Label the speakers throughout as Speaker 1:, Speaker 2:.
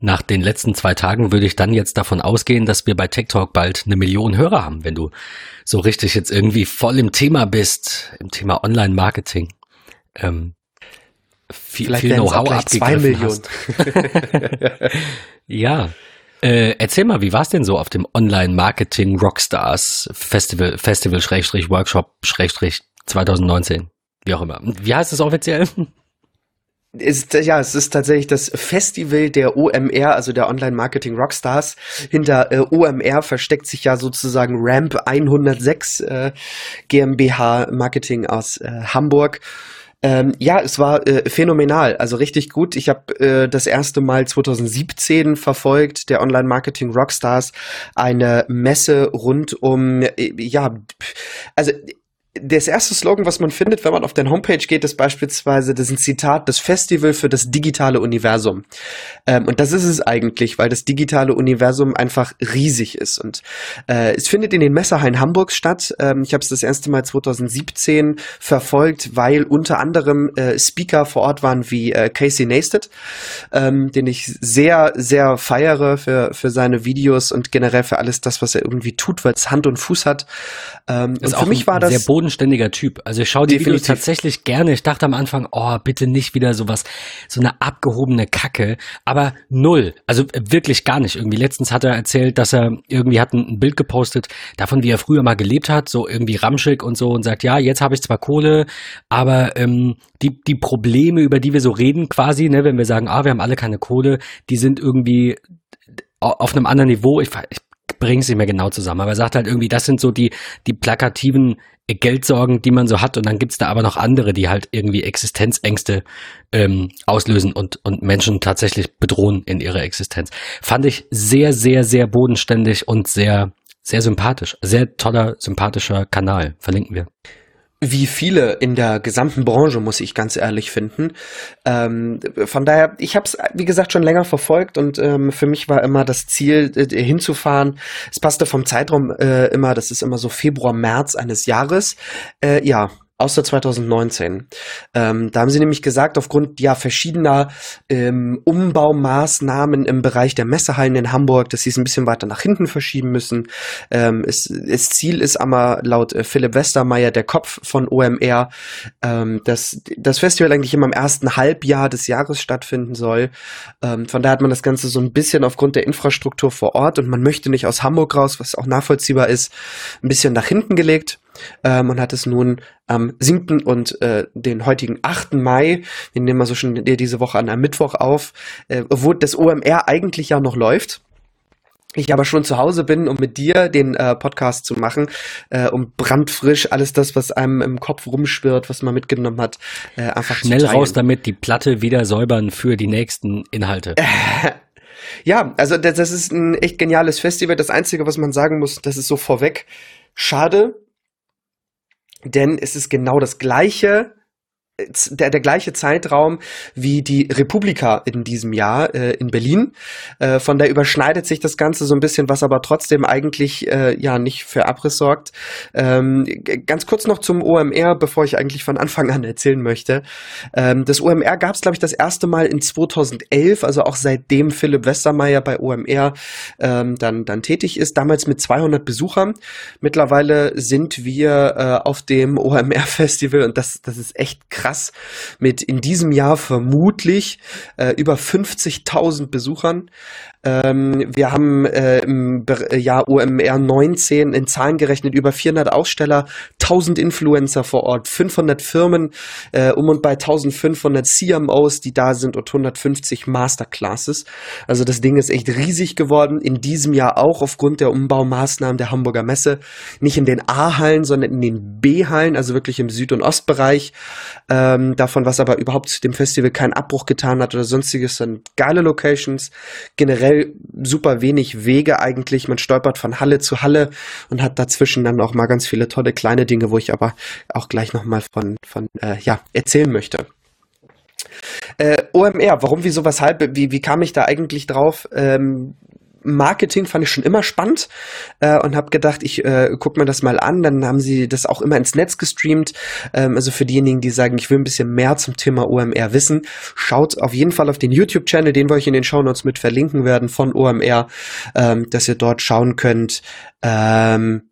Speaker 1: nach den letzten zwei Tagen würde ich dann jetzt davon ausgehen, dass wir bei Tech Talk bald eine Million Hörer haben, wenn du so richtig jetzt irgendwie voll im Thema bist, im Thema Online-Marketing. Ähm, viel, Vielleicht viel Know-how abgegriffen hast. ja. Äh, erzähl mal, wie war es denn so auf dem Online-Marketing Rockstars Festival, Festival Schrägstrich Workshop Schrägstrich 2019? Wie auch immer. Wie heißt es offiziell?
Speaker 2: Ist, ja, es ist tatsächlich das Festival der OMR, also der Online Marketing Rockstars. Hinter äh, OMR versteckt sich ja sozusagen Ramp 106 äh, GmbH Marketing aus äh, Hamburg. Ähm, ja, es war äh, phänomenal, also richtig gut. Ich habe äh, das erste Mal 2017 verfolgt, der Online Marketing Rockstars, eine Messe rund um, äh, ja, also das erste Slogan, was man findet, wenn man auf den Homepage geht, ist beispielsweise, das ist ein Zitat, das Festival für das digitale Universum. Ähm, und das ist es eigentlich, weil das digitale Universum einfach riesig ist. Und äh, es findet in den Messerhallen Hamburgs statt. Ähm, ich habe es das erste Mal 2017 verfolgt, weil unter anderem äh, Speaker vor Ort waren wie äh, Casey Neistat, ähm, den ich sehr, sehr feiere für, für seine Videos und generell für alles das, was er irgendwie tut, weil es Hand und Fuß hat.
Speaker 1: Ähm, und für mich war das bodenständiger Typ. Also ich schaue die. Videos tatsächlich gerne. Ich dachte am Anfang, oh, bitte nicht wieder sowas, so eine abgehobene Kacke. Aber null. Also wirklich gar nicht. Irgendwie letztens hat er erzählt, dass er irgendwie hat ein, Bild gepostet davon, wie er früher mal gelebt hat, so irgendwie ramschig und so und sagt, ja, jetzt habe ich zwar Kohle, aber ähm, die, die Probleme, über die wir so reden quasi, ne, wenn wir sagen, ah, wir haben alle keine Kohle, die sind irgendwie auf einem anderen Niveau. Ich, ich bringe es nicht mehr genau zusammen, aber er sagt halt irgendwie, das sind so die, die plakativen Geldsorgen, die man so hat. Und dann gibt's da aber noch andere, die halt irgendwie Existenzängste ähm, auslösen und, und Menschen tatsächlich bedrohen in ihrer Existenz. Fand ich sehr, sehr, sehr bodenständig und sehr, sehr sympathisch. Sehr toller, sympathischer Kanal. Verlinken wir
Speaker 2: wie viele in der gesamten Branche, muss ich ganz ehrlich finden. Ähm, von daher, ich habe es, wie gesagt, schon länger verfolgt und ähm, für mich war immer das Ziel, äh, hinzufahren. Es passte vom Zeitraum äh, immer, das ist immer so Februar, März eines Jahres. Äh, ja, außer 2019. Ähm, da haben sie nämlich gesagt, aufgrund ja verschiedener ähm, Umbaumaßnahmen im Bereich der Messehallen in Hamburg, dass sie es ein bisschen weiter nach hinten verschieben müssen. Ähm, es, das Ziel ist aber laut äh, Philipp Westermeier, der Kopf von OMR, ähm, dass das Festival eigentlich immer im ersten Halbjahr des Jahres stattfinden soll. Ähm, von daher hat man das Ganze so ein bisschen aufgrund der Infrastruktur vor Ort und man möchte nicht aus Hamburg raus, was auch nachvollziehbar ist, ein bisschen nach hinten gelegt ähm, und hat es nun am 7. und äh, den heutigen 8. Mai, wir nehmen mal so schon diese Woche an einem Mittwoch auf, äh, wo das OMR eigentlich ja noch läuft ich aber schon zu Hause bin, um mit dir den äh, Podcast zu machen, äh, um brandfrisch alles das, was einem im Kopf rumschwirrt, was man mitgenommen hat, äh, einfach
Speaker 1: schnell raus damit, die Platte wieder säubern für die nächsten Inhalte.
Speaker 2: ja, also das, das ist ein echt geniales Festival. Das Einzige, was man sagen muss, das ist so vorweg. Schade, denn es ist genau das gleiche der, der gleiche Zeitraum wie die Republika in diesem Jahr äh, in Berlin. Äh, von der überschneidet sich das Ganze so ein bisschen, was aber trotzdem eigentlich äh, ja nicht für Abriss sorgt. Ähm, ganz kurz noch zum OMR, bevor ich eigentlich von Anfang an erzählen möchte. Ähm, das OMR gab es, glaube ich, das erste Mal in 2011, also auch seitdem Philipp Westermeier bei OMR ähm, dann, dann tätig ist, damals mit 200 Besuchern. Mittlerweile sind wir äh, auf dem OMR-Festival und das, das ist echt krass krass mit in diesem Jahr vermutlich äh, über 50.000 Besuchern. Ähm, wir haben äh, im Jahr OMR 19 in Zahlen gerechnet über 400 Aussteller, 1000 Influencer vor Ort, 500 Firmen, äh, um und bei 1500 CMOs, die da sind und 150 Masterclasses. Also das Ding ist echt riesig geworden. In diesem Jahr auch aufgrund der Umbaumaßnahmen der Hamburger Messe. Nicht in den A-Hallen, sondern in den B-Hallen, also wirklich im Süd- und Ostbereich. Ähm, davon, was aber überhaupt dem Festival keinen Abbruch getan hat oder sonstiges, sind geile Locations. Generell generell super wenig Wege eigentlich. Man stolpert von Halle zu Halle und hat dazwischen dann auch mal ganz viele tolle kleine Dinge, wo ich aber auch gleich nochmal von, von äh, ja, erzählen möchte. Äh, OMR, warum, wieso, weshalb, wie, wie kam ich da eigentlich drauf? Ähm, Marketing fand ich schon immer spannend äh, und habe gedacht, ich äh, guck mir das mal an. Dann haben sie das auch immer ins Netz gestreamt. Ähm, also für diejenigen, die sagen, ich will ein bisschen mehr zum Thema OMR wissen, schaut auf jeden Fall auf den YouTube-Channel, den wir euch in den Shownotes mit verlinken werden von OMR, ähm, dass ihr dort schauen könnt. Ähm,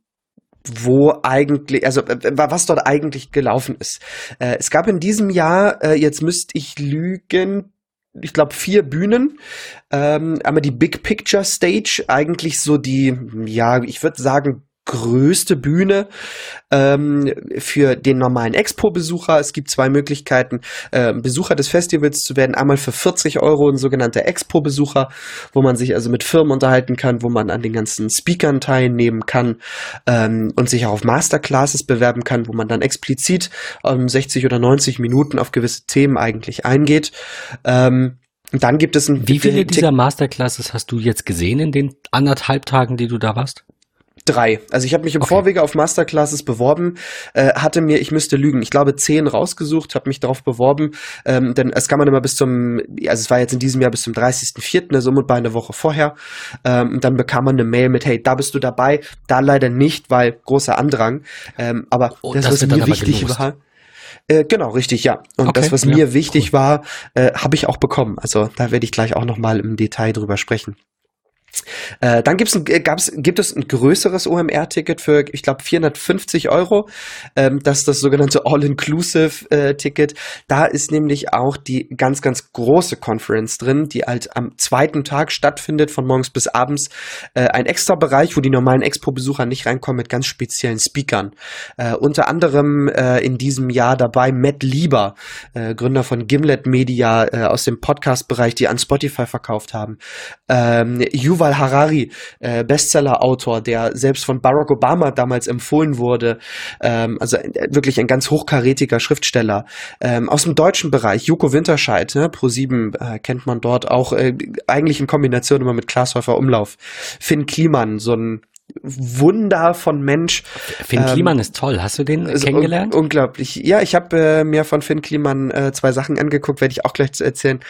Speaker 2: wo eigentlich, also was dort eigentlich gelaufen ist. Äh, es gab in diesem Jahr, äh, jetzt müsste ich lügen, ich glaube, vier Bühnen. Ähm, einmal die Big Picture Stage, eigentlich so die, ja, ich würde sagen, größte Bühne ähm, für den normalen Expo-Besucher. Es gibt zwei Möglichkeiten, äh, Besucher des Festivals zu werden. Einmal für 40 Euro ein sogenannter Expo-Besucher, wo man sich also mit Firmen unterhalten kann, wo man an den ganzen Speakern teilnehmen kann ähm, und sich auch auf Masterclasses bewerben kann, wo man dann explizit ähm, 60 oder 90 Minuten auf gewisse Themen eigentlich eingeht. Ähm, und dann gibt es ein
Speaker 1: Wie viele dieser Masterclasses hast du jetzt gesehen in den anderthalb Tagen, die du da warst?
Speaker 2: Drei. Also ich habe mich im okay. Vorwege auf Masterclasses beworben, äh, hatte mir, ich müsste lügen, ich glaube zehn rausgesucht, habe mich darauf beworben, ähm, denn es kann man immer bis zum, also es war jetzt in diesem Jahr bis zum 30.04., also um bei eine Woche vorher, ähm, dann bekam man eine Mail mit, hey, da bist du dabei, da leider nicht, weil großer Andrang, ähm, aber oh, das, das, was mir wichtig gelost. war, äh, genau, richtig, ja. Und okay, das, was ja, mir wichtig cool. war, äh, habe ich auch bekommen. Also da werde ich gleich auch nochmal im Detail drüber sprechen. Äh, dann gibt's ein, äh, gab's, gibt es ein größeres OMR-Ticket für, ich glaube, 450 Euro. Ähm, das ist das sogenannte All-Inclusive-Ticket. Äh, da ist nämlich auch die ganz, ganz große Conference drin, die halt am zweiten Tag stattfindet, von morgens bis abends. Äh, ein extra Bereich, wo die normalen Expo-Besucher nicht reinkommen, mit ganz speziellen Speakern. Äh, unter anderem äh, in diesem Jahr dabei Matt Lieber, Gründer von Gimlet Media aus dem Podcast-Bereich, die an Spotify verkauft haben. Ähm, Yuval Yuval Harari, äh, Bestseller-Autor, der selbst von Barack Obama damals empfohlen wurde, ähm, also äh, wirklich ein ganz hochkarätiger Schriftsteller. Ähm, aus dem deutschen Bereich, Joko Winterscheid, ne, Pro7 äh, kennt man dort auch, äh, eigentlich in Kombination immer mit Klaas Häufer Umlauf. Finn Kliman, so ein Wunder von Mensch.
Speaker 1: Finn ähm, Kliman ist toll. Hast du den kennengelernt?
Speaker 2: Un unglaublich. Ja, ich habe äh, mir von Finn Kliman äh, zwei Sachen angeguckt, werde ich auch gleich zu erzählen.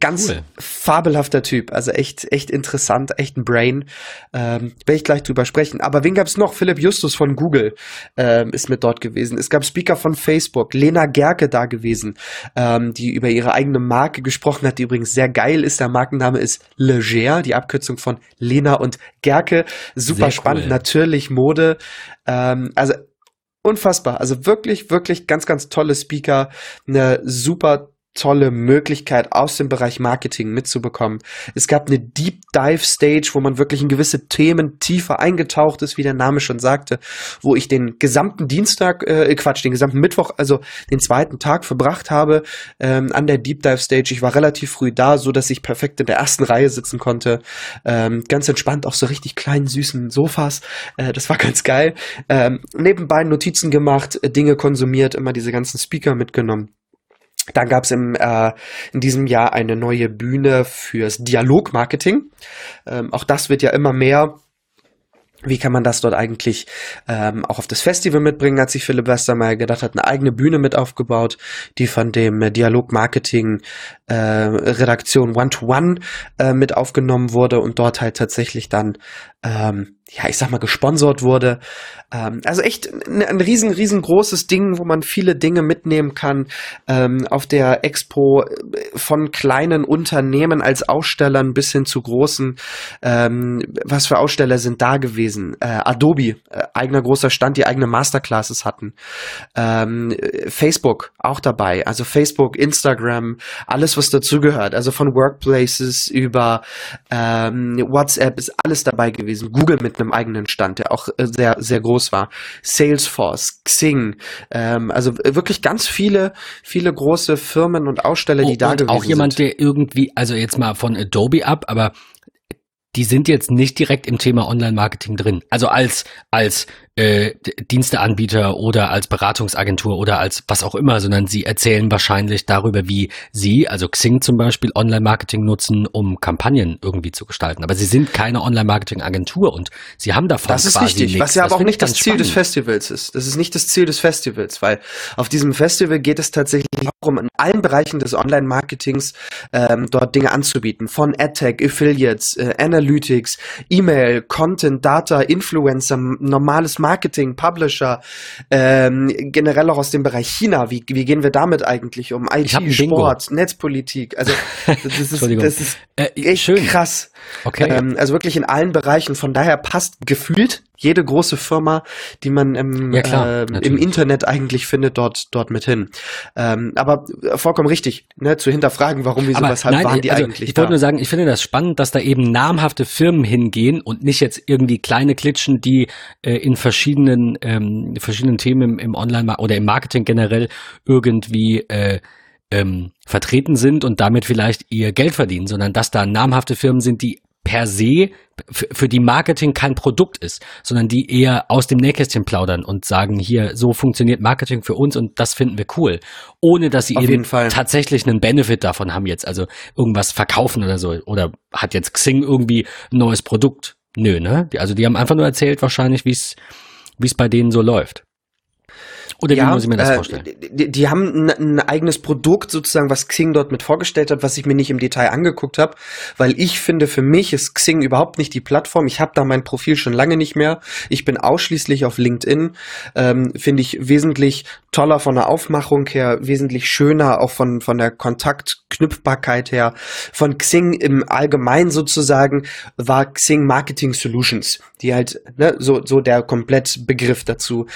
Speaker 2: Ganz cool. fabelhafter Typ, also echt, echt interessant, echt ein Brain. Ähm, werde ich gleich drüber sprechen. Aber wen gab's noch? Philipp Justus von Google ähm, ist mit dort gewesen. Es gab Speaker von Facebook, Lena Gerke da gewesen, ähm, die über ihre eigene Marke gesprochen hat, die übrigens sehr geil ist. Der Markenname ist Leger, die Abkürzung von Lena und Gerke. Super spannend, cool. Natürlich Mode. Ähm, also unfassbar. Also wirklich, wirklich ganz, ganz tolle Speaker, eine super tolle Möglichkeit aus dem Bereich Marketing mitzubekommen. Es gab eine Deep Dive Stage, wo man wirklich in gewisse Themen tiefer eingetaucht ist, wie der Name schon sagte, wo ich den gesamten Dienstag, äh, Quatsch, den gesamten Mittwoch, also den zweiten Tag verbracht habe ähm, an der Deep Dive Stage. Ich war relativ früh da, so dass ich perfekt in der ersten Reihe sitzen konnte. Ähm, ganz entspannt auf so richtig kleinen, süßen Sofas. Äh, das war ganz geil. Ähm, nebenbei Notizen gemacht, Dinge konsumiert, immer diese ganzen Speaker mitgenommen. Dann gab es äh, in diesem Jahr eine neue Bühne fürs Dialogmarketing. Ähm, auch das wird ja immer mehr wie kann man das dort eigentlich ähm, auch auf das Festival mitbringen, hat sich Philipp Westermeier gedacht, hat eine eigene Bühne mit aufgebaut, die von dem äh, Dialog-Marketing äh, Redaktion One-to-One äh, mit aufgenommen wurde und dort halt tatsächlich dann ähm, ja, ich sag mal, gesponsert wurde. Ähm, also echt ein, ein, riesen, riesengroßes Ding, wo man viele Dinge mitnehmen kann. Ähm, auf der Expo äh, von kleinen Unternehmen als Ausstellern bis hin zu großen. Ähm, was für Aussteller sind da gewesen? Äh, Adobe, äh, eigener großer Stand, die eigene Masterclasses hatten. Ähm, Facebook auch dabei. Also Facebook, Instagram, alles was dazugehört. Also von Workplaces über ähm, WhatsApp ist alles dabei gewesen. Google mit einem eigenen Stand, der auch äh, sehr, sehr groß war. Salesforce, Xing, ähm, also wirklich ganz viele, viele große Firmen und Aussteller, die oh, da
Speaker 1: und
Speaker 2: gewesen
Speaker 1: auch jemand,
Speaker 2: sind.
Speaker 1: der irgendwie, also jetzt mal von Adobe ab, aber die sind jetzt nicht direkt im Thema Online-Marketing drin. Also als, als äh, Diensteanbieter oder als Beratungsagentur oder als was auch immer, sondern sie erzählen wahrscheinlich darüber, wie sie, also Xing zum Beispiel, Online-Marketing nutzen, um Kampagnen irgendwie zu gestalten. Aber sie sind keine Online-Marketing-Agentur und sie haben davon
Speaker 2: Das ist richtig,
Speaker 1: nichts.
Speaker 2: was ja aber
Speaker 1: Das
Speaker 2: auch nicht das Ziel des
Speaker 1: spannend.
Speaker 2: Festivals ist. Das ist nicht das Ziel des Festivals, weil auf diesem Festival geht es tatsächlich darum, in allen Bereichen des Online-Marketings ähm, dort Dinge anzubieten. Von AdTech, Affiliates, äh, Analytics, E-Mail, Content, Data, Influencer, normales Marketing, Publisher, ähm, generell auch aus dem Bereich China. Wie, wie gehen wir damit eigentlich um? IT. Sport, Netzpolitik. Also das ist, das ist
Speaker 1: Äh,
Speaker 2: echt
Speaker 1: schön.
Speaker 2: krass.
Speaker 1: Okay.
Speaker 2: Ähm, also wirklich in allen Bereichen. Von daher passt gefühlt jede große Firma, die man im,
Speaker 1: Ja, klar,
Speaker 2: äh, im. Internet eigentlich findet, dort, dort mit hin. Ähm, aber vollkommen richtig, ne, zu hinterfragen, warum, wieso,
Speaker 1: Aber
Speaker 2: weshalb
Speaker 1: nein,
Speaker 2: waren die
Speaker 1: also
Speaker 2: eigentlich
Speaker 1: ich wollte nur sagen, ich finde das spannend, dass da eben namhafte Firmen hingehen und nicht jetzt irgendwie kleine Klitschen, die äh, in verschiedenen ähm, verschiedenen Themen im, im Online oder im Marketing generell irgendwie äh, ähm, vertreten sind und damit vielleicht ihr Geld verdienen, sondern dass da namhafte Firmen sind, die per se für die Marketing kein Produkt ist, sondern die eher aus dem Nähkästchen plaudern und sagen, hier, so funktioniert Marketing für uns und das finden wir cool. Ohne dass sie
Speaker 2: Auf
Speaker 1: eben tatsächlich einen Benefit davon haben jetzt, also irgendwas verkaufen oder so. Oder hat jetzt Xing irgendwie ein neues Produkt? Nö, ne? Also die haben einfach nur erzählt wahrscheinlich, wie es wie es bei denen so läuft. Oder wie muss ich mir das
Speaker 2: äh,
Speaker 1: vorstellen?
Speaker 2: Die, die haben ein, ein eigenes Produkt sozusagen, was Xing dort mit vorgestellt hat, was ich mir nicht im Detail angeguckt habe, weil ich finde, für mich ist Xing überhaupt nicht die Plattform. Ich habe da mein Profil schon lange nicht mehr. Ich bin ausschließlich auf LinkedIn. Ähm, finde ich wesentlich toller von der Aufmachung her, wesentlich schöner auch von, von der Kontaktknüpfbarkeit her. Von Xing im Allgemeinen sozusagen war Xing Marketing Solutions, die halt ne, so, so der Komplettbegriff dazu.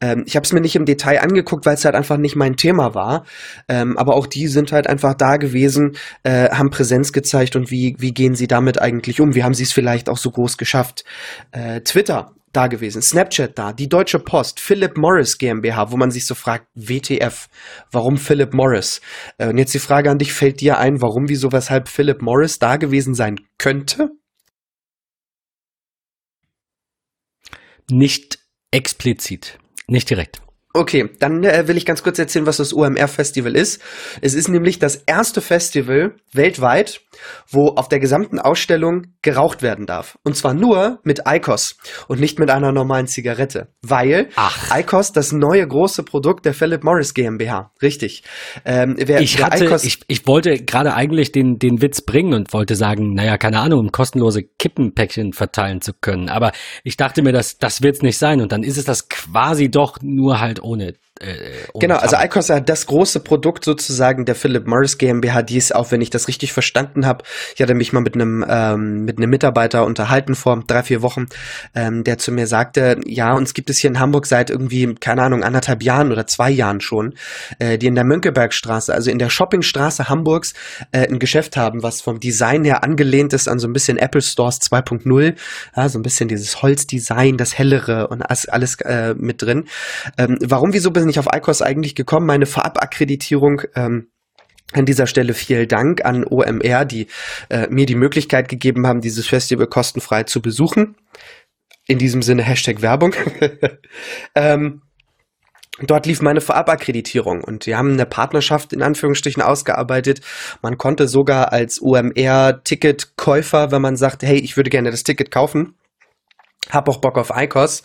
Speaker 2: Ähm, ich habe es mir nicht im Detail angeguckt, weil es halt einfach nicht mein Thema war. Ähm, aber auch die sind halt einfach da gewesen, äh, haben Präsenz gezeigt und wie, wie gehen sie damit eigentlich um? Wie haben sie es vielleicht auch so groß geschafft? Äh, Twitter da gewesen, Snapchat da, die Deutsche Post, Philip Morris GmbH, wo man sich so fragt, WTF, warum Philip Morris? Äh, und jetzt die Frage an dich, fällt dir ein, warum, wieso, weshalb Philip Morris da gewesen sein könnte?
Speaker 1: Nicht explizit, nicht direkt.
Speaker 2: Okay, dann äh, will ich ganz kurz erzählen, was das OMR-Festival ist. Es ist nämlich das erste Festival weltweit, wo auf der gesamten Ausstellung geraucht werden darf. Und zwar nur mit ICOS und nicht mit einer normalen Zigarette. Weil
Speaker 1: Ach.
Speaker 2: ICOS das neue große Produkt der Philip Morris GmbH. Richtig. Ähm, wer,
Speaker 1: Ich hatte,
Speaker 2: IQOS
Speaker 1: ich, ich wollte gerade eigentlich den, den Witz bringen und wollte sagen, naja, keine Ahnung, um kostenlose Kippenpäckchen verteilen zu können. Aber ich dachte mir, das, das wird's nicht sein. Und dann ist es das quasi doch nur halt ohne. Äh,
Speaker 2: Genau, also. ICOS hat das große Produkt sozusagen der Philip Morris GmbH, die ist auch, wenn ich das richtig verstanden habe, ich hatte mich mal mit einem ähm, mit einem Mitarbeiter unterhalten vor drei vier Wochen, ähm, der zu mir sagte, ja, uns gibt es hier in Hamburg seit irgendwie keine Ahnung anderthalb Jahren oder zwei Jahren schon, äh, die in der Mönckebergstraße, also in der Shoppingstraße Hamburgs, äh, ein Geschäft haben, was vom Design her angelehnt ist an so ein bisschen Apple Stores 2.0, ja, so ein bisschen dieses Holzdesign, das hellere und alles, alles äh, mit drin. Ähm, warum, wieso bin ich auf ICOS eigentlich gekommen? Meine Vorabakkreditierung ähm, an dieser Stelle vielen Dank an OMR, die äh, mir die Möglichkeit gegeben haben, dieses Festival kostenfrei zu besuchen. In diesem Sinne Hashtag Werbung. ähm, Dort lief meine Vorabakkreditierung und wir haben eine Partnerschaft in Anführungsstrichen ausgearbeitet. Man konnte sogar als OMR-Ticketkäufer, wenn man sagt, hey, ich würde gerne das Ticket kaufen, hab auch Bock auf ICOS.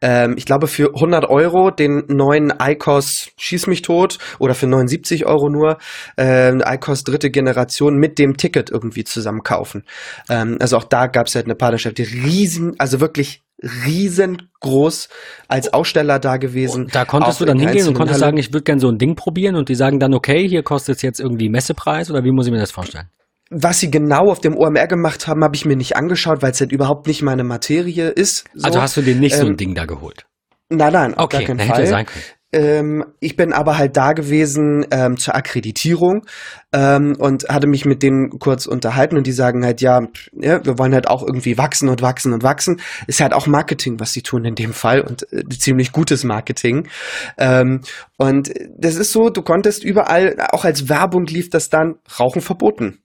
Speaker 2: Ähm, ich glaube, für 100 Euro den neuen ICOS Schieß mich tot oder für 79 Euro nur äh, ICOS dritte Generation mit dem Ticket irgendwie zusammen kaufen. Ähm, also auch da gab es halt eine Partnerschaft, die riesen, also wirklich riesengroß als Aussteller da gewesen.
Speaker 1: Und da konntest du dann
Speaker 2: in
Speaker 1: hingehen und konntest
Speaker 2: Hallen.
Speaker 1: sagen, ich würde gerne so ein Ding probieren und die sagen dann, okay, hier kostet es jetzt irgendwie Messepreis oder wie muss ich mir das vorstellen?
Speaker 2: Was sie genau auf dem OMR gemacht haben, habe ich mir nicht angeschaut, weil es halt überhaupt nicht meine Materie ist. So.
Speaker 1: Also hast du dir nicht so ein
Speaker 2: ähm,
Speaker 1: Ding da geholt?
Speaker 2: Nein, nein, auf
Speaker 1: Okay,
Speaker 2: gar keinen Fall.
Speaker 1: sein können.
Speaker 2: Ähm, ich bin aber halt da gewesen ähm, zur Akkreditierung ähm, und hatte mich mit denen kurz unterhalten und die sagen halt, ja, ja, wir wollen halt auch irgendwie wachsen und wachsen und wachsen. Ist halt auch Marketing, was sie tun in dem Fall und äh, ziemlich gutes Marketing. Ähm, und das ist so, du konntest überall, auch als Werbung lief das dann, Rauchen verboten.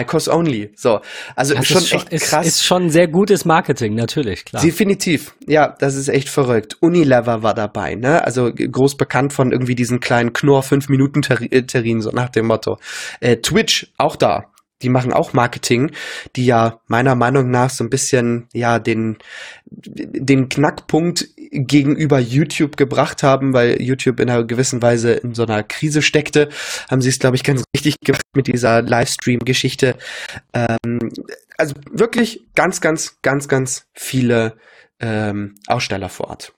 Speaker 2: ICOS only. So, also das schon ist echt
Speaker 1: ist,
Speaker 2: krass.
Speaker 1: Ist schon sehr gutes Marketing, natürlich, klar.
Speaker 2: Definitiv. Ja, das ist echt verrückt. Unilever war dabei, ne? Also groß bekannt von irgendwie diesen kleinen Knorr 5 Minuten Terrin so nach dem Motto. Äh, Twitch auch da die machen auch Marketing, die ja meiner Meinung nach so ein bisschen ja den den Knackpunkt gegenüber YouTube gebracht haben, weil YouTube in einer gewissen Weise in so einer Krise steckte, haben sie es glaube ich ganz richtig gemacht mit dieser Livestream-Geschichte. Ähm, also wirklich ganz, ganz, ganz, ganz viele ähm, Aussteller vor Ort.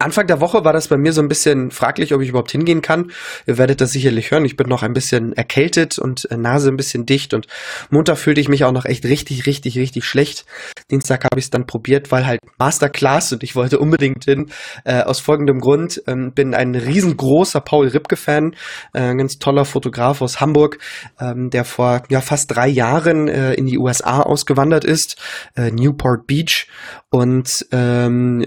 Speaker 2: Anfang der Woche war das bei mir so ein bisschen fraglich, ob ich überhaupt hingehen kann. Ihr werdet das sicherlich hören. Ich bin noch ein bisschen erkältet und äh, Nase ein bisschen dicht und Montag fühlte ich mich auch noch echt richtig, richtig, richtig schlecht. Dienstag habe ich es dann probiert, weil halt Masterclass und ich wollte unbedingt hin. Äh, aus folgendem Grund ähm, bin ein riesengroßer Paul Ripke-Fan, äh, ein ganz toller Fotograf aus Hamburg, ähm, der vor ja fast drei Jahren äh, in die USA ausgewandert ist, äh, Newport Beach und ähm,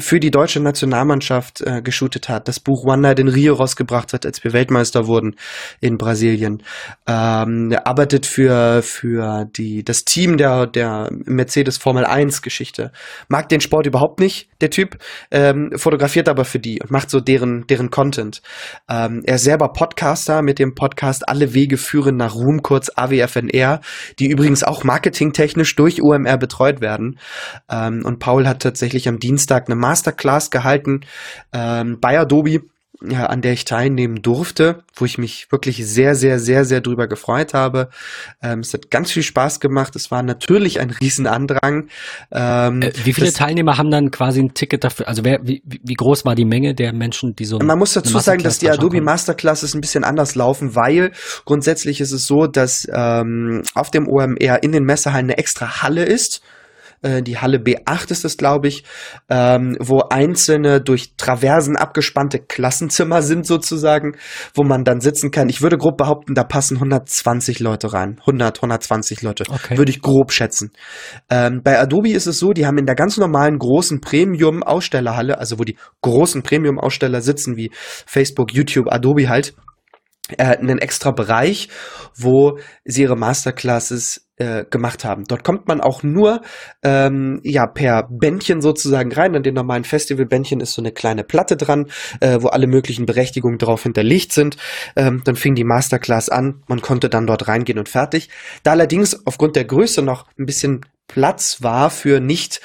Speaker 2: für die deutsche Nationalmannschaft äh, geshootet hat, das Buch One Night in Rio rausgebracht hat, als wir Weltmeister wurden in Brasilien. Ähm, er arbeitet für, für die, das Team der, der Mercedes Formel 1 Geschichte. Mag den Sport überhaupt nicht, der Typ, ähm, fotografiert aber für die und macht so deren, deren Content. Ähm, er ist selber Podcaster mit dem Podcast Alle Wege führen nach Ruhm, kurz AWFNR, die übrigens auch marketingtechnisch durch UMR betreut werden. Ähm, und Paul hat tatsächlich am Dienstag eine Masterclass gehalten ähm, bei Adobe, ja, an der ich teilnehmen durfte, wo ich mich wirklich sehr, sehr, sehr, sehr drüber gefreut habe. Ähm, es hat ganz viel Spaß gemacht. Es war natürlich ein Riesenandrang.
Speaker 1: Ähm, äh, wie viele Teilnehmer haben dann quasi ein Ticket dafür? Also wer, wie, wie groß war die Menge der Menschen, die so
Speaker 2: Man muss dazu sagen, dass die Adobe? Masterclasses ein bisschen anders laufen, weil grundsätzlich ist es so, dass ähm, auf dem OMR in den Messehallen eine extra Halle ist äh, die Halle B8 ist es, glaube ich, ähm, wo einzelne durch Traversen abgespannte Klassenzimmer sind sozusagen, wo man dann sitzen kann. Ich würde grob behaupten, da passen 120 Leute rein. 100, 120 Leute. Okay. Würde ich grob schätzen. Ähm, bei Adobe ist es so, die haben in der ganz normalen großen Premium-Ausstellerhalle, also wo die großen Premium-Aussteller sitzen, wie Facebook, YouTube, Adobe halt, äh, einen extra Bereich, wo sie ihre Masterclasses äh, gemacht haben. Dort kommt man auch nur ähm, ja per Bändchen sozusagen rein. An den normalen Festivalbändchen ist so eine kleine Platte dran, äh, wo alle möglichen Berechtigungen drauf hinterlegt sind. Ähm, dann fing die Masterclass an. Man konnte dann dort reingehen und fertig. Da allerdings aufgrund der Größe noch ein bisschen Platz war für nicht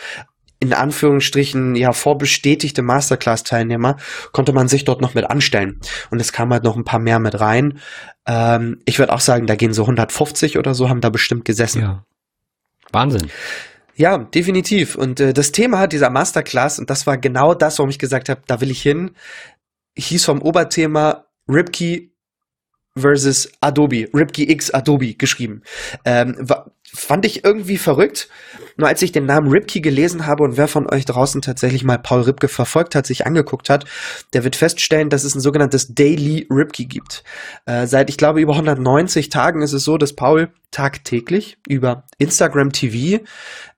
Speaker 2: in Anführungsstrichen ja vorbestätigte Masterclass-Teilnehmer, konnte man sich dort noch mit anstellen. Und es kam halt noch ein paar mehr mit rein. Ähm, ich würde auch sagen, da gehen so 150 oder so, haben da bestimmt gesessen.
Speaker 1: Ja. Wahnsinn.
Speaker 2: Ja, definitiv. Und äh, das Thema dieser Masterclass, und das war genau das, warum ich gesagt habe, da will ich hin, hieß vom Oberthema Ripkey versus Adobe, Ripkey X Adobe geschrieben. Ähm, fand ich irgendwie verrückt. Nur als ich den Namen Ripkey gelesen habe und wer von euch draußen tatsächlich mal Paul Ripke verfolgt hat, sich angeguckt hat, der wird feststellen, dass es ein sogenanntes Daily Ripkey gibt. Äh, seit, ich glaube, über 190 Tagen ist es so, dass Paul tagtäglich über Instagram TV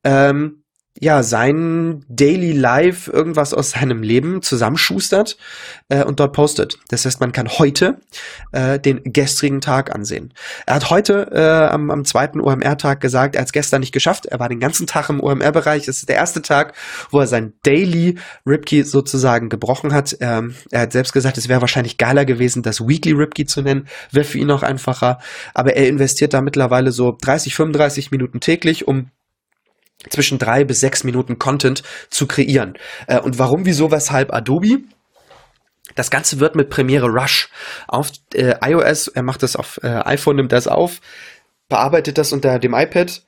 Speaker 2: ähm, ja, sein Daily Life irgendwas aus seinem Leben zusammenschustert äh, und dort postet. Das heißt, man kann heute äh, den gestrigen Tag ansehen. Er hat heute äh, am, am zweiten OMR-Tag gesagt, er hat es gestern nicht geschafft. Er war den ganzen Tag im OMR-Bereich. Das ist der erste Tag, wo er sein Daily Ripkey sozusagen gebrochen hat. Ähm, er hat selbst gesagt, es wäre wahrscheinlich geiler gewesen, das Weekly Ripkey zu nennen. Wäre für ihn auch einfacher. Aber er investiert da mittlerweile so 30, 35 Minuten täglich, um zwischen drei bis sechs Minuten Content zu kreieren. Äh, und warum, wieso, weshalb Adobe? Das Ganze wird mit Premiere Rush auf äh, iOS, er macht das auf äh, iPhone, nimmt das auf, bearbeitet das unter dem iPad,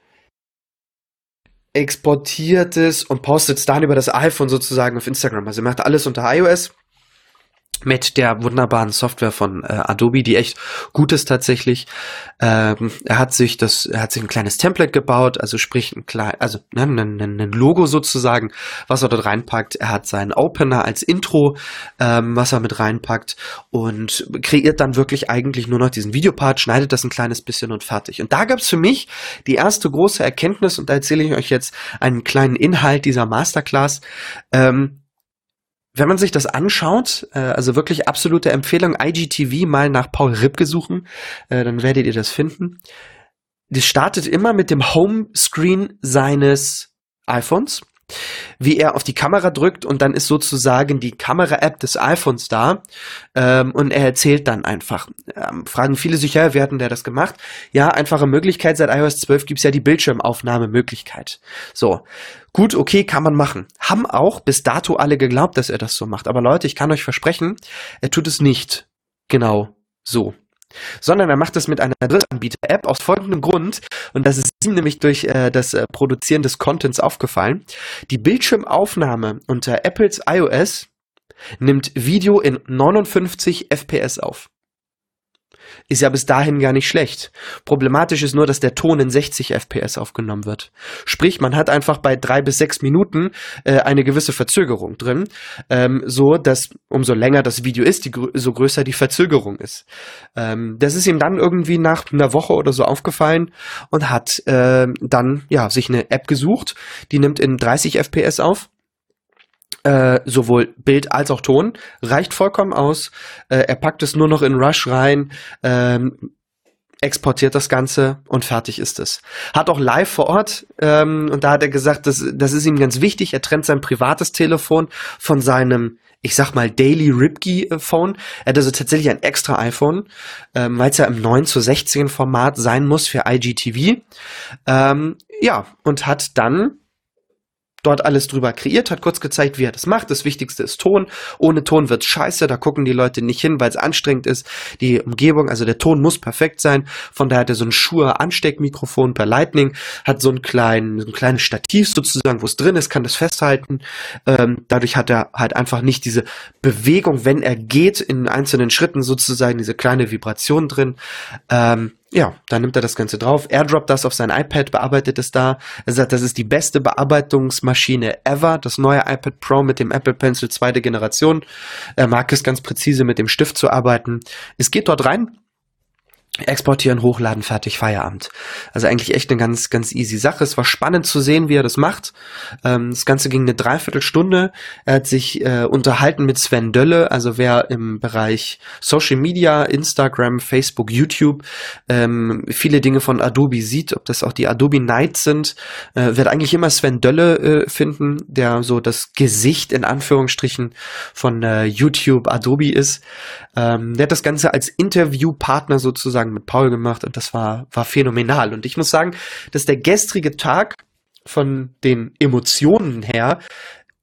Speaker 2: exportiert es und postet es dann über das iPhone sozusagen auf Instagram. Also er macht alles unter iOS mit der wunderbaren Software von äh, Adobe, die echt gut ist tatsächlich. Ähm, er hat sich das, er hat sich ein kleines Template gebaut, also sprich ein klein, also ne, ein, ein, Logo sozusagen, was er dort reinpackt. Er hat seinen Opener als Intro, ähm, was er mit reinpackt und kreiert dann wirklich eigentlich nur noch diesen Videopart, schneidet das ein kleines bisschen und fertig. Und da gab es für mich die erste große Erkenntnis und da erzähle ich euch jetzt einen kleinen Inhalt dieser Masterclass. Ähm, wenn man sich das anschaut, äh, also wirklich absolute Empfehlung, IGTV mal nach Paul Ripke suchen, äh, dann werdet ihr das finden. Das startet immer mit dem Homescreen seines iPhones wie er auf die Kamera drückt und dann ist sozusagen die Kamera-App des iPhones da ähm, und er erzählt dann einfach. Ähm, fragen viele sich, ja, wie hat denn der das gemacht? Ja, einfache Möglichkeit, seit iOS 12 gibt's ja die Bildschirmaufnahmemöglichkeit. So, gut, okay, kann man machen. Haben auch bis dato alle geglaubt, dass er das so macht. Aber Leute, ich kann euch versprechen, er tut es nicht genau so sondern er macht es mit einer Drittanbieter-App aus folgendem Grund, und das ist ihm nämlich durch äh, das äh, Produzieren des Contents aufgefallen. Die Bildschirmaufnahme unter Apples iOS nimmt Video in 59 FPS auf ist ja bis dahin gar nicht schlecht. Problematisch ist nur, dass der Ton in 60 FPS aufgenommen wird. Sprich, man hat einfach bei drei bis sechs Minuten äh, eine gewisse Verzögerung drin, ähm, so dass umso länger das Video ist, die, so größer die Verzögerung ist. Ähm, das ist ihm dann irgendwie nach einer Woche oder so aufgefallen und hat äh, dann ja sich eine App gesucht, die nimmt in 30 FPS auf äh, sowohl Bild als auch Ton, reicht vollkommen aus. Äh, er packt es nur noch in Rush rein, ähm, exportiert das Ganze und fertig ist es. Hat auch live vor Ort ähm, und da hat er gesagt, das, das ist ihm ganz wichtig. Er trennt sein privates Telefon von seinem ich sag mal, Daily Ripkey Phone. Er hat also tatsächlich ein extra iPhone, ähm, weil es ja im 9 zu 16 Format sein muss für IGTV. Ähm, ja, und hat dann dort alles drüber kreiert, hat kurz gezeigt, wie er das macht. Das Wichtigste ist Ton. Ohne Ton wird's scheiße, da gucken die Leute nicht hin, weil es anstrengend ist. Die Umgebung, also der Ton muss perfekt sein. Von daher hat er so ein Shure Ansteckmikrofon per Lightning, hat so ein, kleinen, so ein kleines Stativ sozusagen, wo es drin ist, kann das festhalten. Ähm, dadurch hat er halt einfach nicht diese Bewegung, wenn er geht, in einzelnen Schritten sozusagen diese kleine Vibration drin. Ähm, ja, dann nimmt er das Ganze drauf. Er droppt das auf sein iPad, bearbeitet es da. Er sagt, das ist die beste Bearbeitungsmaschine ever. Das neue iPad Pro mit dem Apple Pencil zweite Generation. Er mag es ganz präzise mit dem Stift zu arbeiten. Es geht dort rein, exportieren, hochladen, fertig, Feierabend. Also eigentlich echt eine ganz, ganz easy Sache. Es war spannend zu sehen, wie er das macht. Ähm, das Ganze ging eine Dreiviertelstunde. Er hat sich äh, unterhalten mit Sven Dölle, also wer im Bereich Social Media, Instagram, Facebook, YouTube ähm, viele Dinge von Adobe sieht, ob das auch die Adobe Nights sind, äh, wird eigentlich immer Sven Dölle äh, finden, der so das Gesicht in Anführungsstrichen von äh, YouTube Adobe ist. Ähm, der hat das Ganze als Interviewpartner sozusagen mit Paul gemacht und das war, war phänomenal. Und ich muss sagen, dass der gestrige Tag von den Emotionen her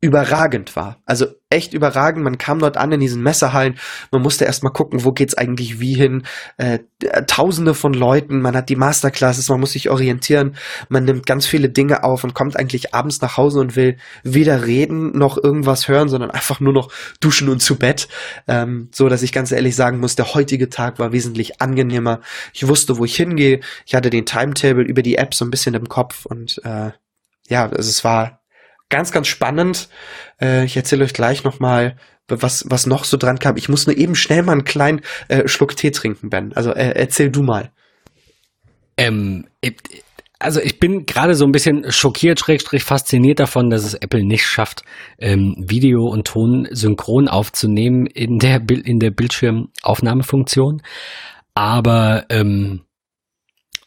Speaker 2: überragend war. Also echt überragend. Man kam dort an in diesen Messerhallen. Man musste erstmal gucken, wo geht's eigentlich wie hin. Äh, tausende von Leuten. Man hat die Masterclasses. Man muss sich orientieren. Man nimmt ganz viele Dinge auf und kommt eigentlich abends nach Hause und will weder reden noch irgendwas hören, sondern einfach nur noch duschen und zu Bett. Ähm, so, dass ich ganz ehrlich sagen muss, der heutige Tag war wesentlich angenehmer. Ich wusste, wo ich hingehe. Ich hatte den Timetable über die App so ein bisschen im Kopf und äh, ja, also es war ganz, ganz spannend. Äh, ich erzähle euch gleich nochmal, was, was noch so dran kam. Ich muss nur eben schnell mal einen kleinen äh, Schluck Tee trinken, Ben. Also äh, erzähl du mal.
Speaker 1: Ähm, also ich bin gerade so ein bisschen schockiert, schrägstrich fasziniert davon, dass es Apple nicht schafft, ähm, Video und Ton synchron aufzunehmen in der, in der Bildschirmaufnahmefunktion. Aber ähm,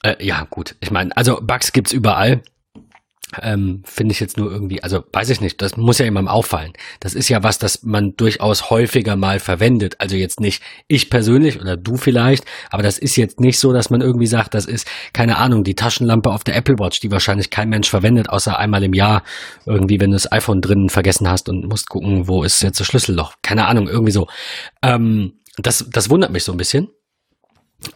Speaker 1: äh, ja, gut. Ich meine, also Bugs gibt's überall. Ähm, Finde ich jetzt nur irgendwie, also weiß ich nicht, das muss ja jemandem auffallen. Das ist ja was, das man durchaus häufiger mal verwendet. Also jetzt nicht ich persönlich oder du vielleicht, aber das ist jetzt nicht so, dass man irgendwie sagt, das ist, keine Ahnung, die Taschenlampe auf der Apple Watch, die wahrscheinlich kein Mensch verwendet, außer einmal im Jahr, irgendwie, wenn du das iPhone drinnen vergessen hast und musst gucken, wo ist jetzt das Schlüsselloch. Keine Ahnung, irgendwie so. Ähm, das, das wundert mich so ein bisschen.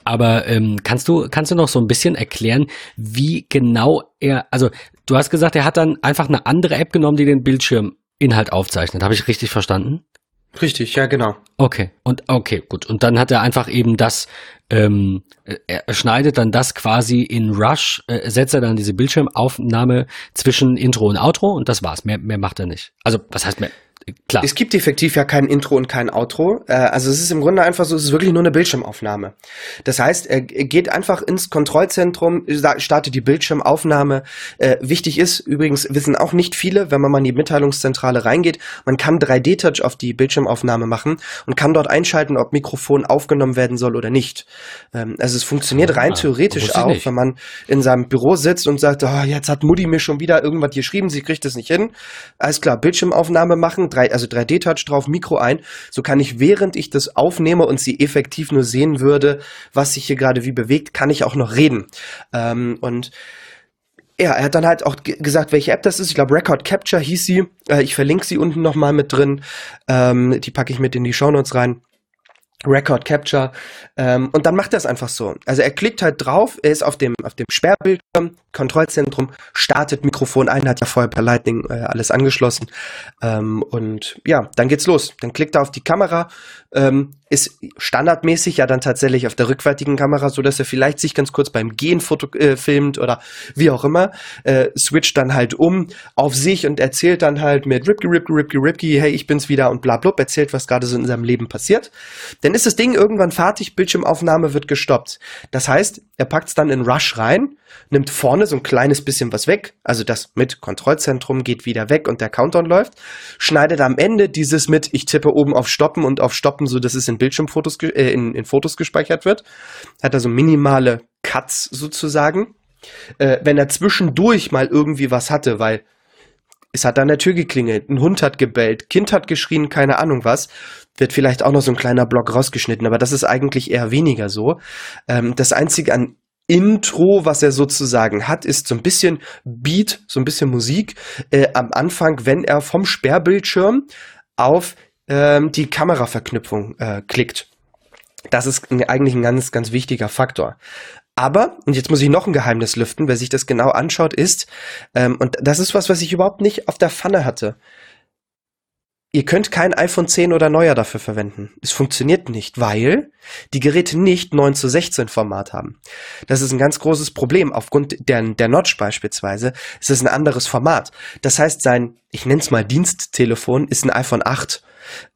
Speaker 1: Aber ähm, kannst du kannst du noch so ein bisschen erklären, wie genau er, also du hast gesagt, er hat dann einfach eine andere App genommen, die den Bildschirminhalt aufzeichnet. Habe ich richtig verstanden?
Speaker 2: Richtig, ja genau.
Speaker 1: Okay und okay gut und dann hat er einfach eben das, ähm, er schneidet dann das quasi in Rush, äh, setzt er dann diese Bildschirmaufnahme zwischen Intro und Outro und das war's. Mehr mehr macht er nicht. Also was heißt mehr?
Speaker 2: Klar. Es gibt effektiv ja kein Intro und kein Outro. Äh, also es ist im Grunde einfach so, es ist wirklich nur eine Bildschirmaufnahme. Das heißt, er geht einfach ins Kontrollzentrum, startet die Bildschirmaufnahme. Äh, wichtig ist, übrigens wissen auch nicht viele, wenn man mal in die Mitteilungszentrale reingeht, man kann 3D-Touch auf die Bildschirmaufnahme machen und kann dort einschalten, ob Mikrofon aufgenommen werden soll oder nicht. Ähm, also es funktioniert ah, rein theoretisch auch, wenn man in seinem Büro sitzt und sagt, oh, jetzt hat Mutti mir schon wieder irgendwas geschrieben, sie kriegt es nicht hin. Alles klar, Bildschirmaufnahme machen, drei, also 3D-Touch drauf, Mikro ein. So kann ich, während ich das aufnehme und sie effektiv nur sehen würde, was sich hier gerade wie bewegt, kann ich auch noch reden. Ähm, und ja, er hat dann halt auch gesagt, welche App das ist. Ich glaube, Record Capture hieß sie. Äh, ich verlinke sie unten nochmal mit drin. Ähm, die packe ich mit in die Shownotes rein. Record Capture. Ähm, und dann macht er es einfach so. Also er klickt halt drauf, er ist auf dem, auf dem Sperrbildschirm, Kontrollzentrum, startet Mikrofon ein, hat ja vorher per Lightning äh, alles angeschlossen. Ähm, und ja, dann geht's los. Dann klickt er auf die Kamera, ähm, ist standardmäßig ja dann tatsächlich auf der rückwärtigen Kamera, so dass er vielleicht sich ganz kurz beim Gehen foto äh, filmt oder wie auch immer, äh, switcht dann halt um auf sich und erzählt dann halt mit Ripke, Ripke, Ripke, Ripke, hey, ich bin's wieder und bla, bla, erzählt, was gerade so in seinem Leben passiert. Dann ist das Ding irgendwann fertig, Bildschirmaufnahme wird gestoppt. Das heißt, er packt's dann in Rush rein, nimmt vorne so ein kleines bisschen was weg, also das mit Kontrollzentrum geht wieder weg und der Countdown läuft, schneidet am Ende dieses mit, ich tippe oben auf Stoppen und auf Stoppen, so dass es in Bildschirmfotos, äh, in, in Fotos gespeichert wird. Hat also minimale Cuts sozusagen. Äh, wenn er zwischendurch mal irgendwie was hatte, weil es hat an der Tür geklingelt, ein Hund hat gebellt, Kind hat geschrien, keine Ahnung was, wird vielleicht auch noch so ein kleiner Block rausgeschnitten, aber das ist eigentlich eher weniger so. Ähm, das Einzige an Intro, was er sozusagen hat, ist so ein bisschen Beat, so ein bisschen Musik äh, am Anfang, wenn er vom Sperrbildschirm auf ähm, die Kameraverknüpfung äh, klickt. Das ist eigentlich ein ganz, ganz wichtiger Faktor. Aber, und jetzt muss ich noch ein Geheimnis lüften, wer sich das genau anschaut, ist, ähm, und das ist was, was ich überhaupt nicht auf der Pfanne hatte. Ihr könnt kein iPhone 10 oder neuer dafür verwenden. Es funktioniert nicht, weil die Geräte nicht 9 zu 16 Format haben. Das ist ein ganz großes Problem. Aufgrund der, der Notch beispielsweise ist es ein anderes Format. Das heißt, sein, ich nenne es mal Diensttelefon, ist ein iPhone 8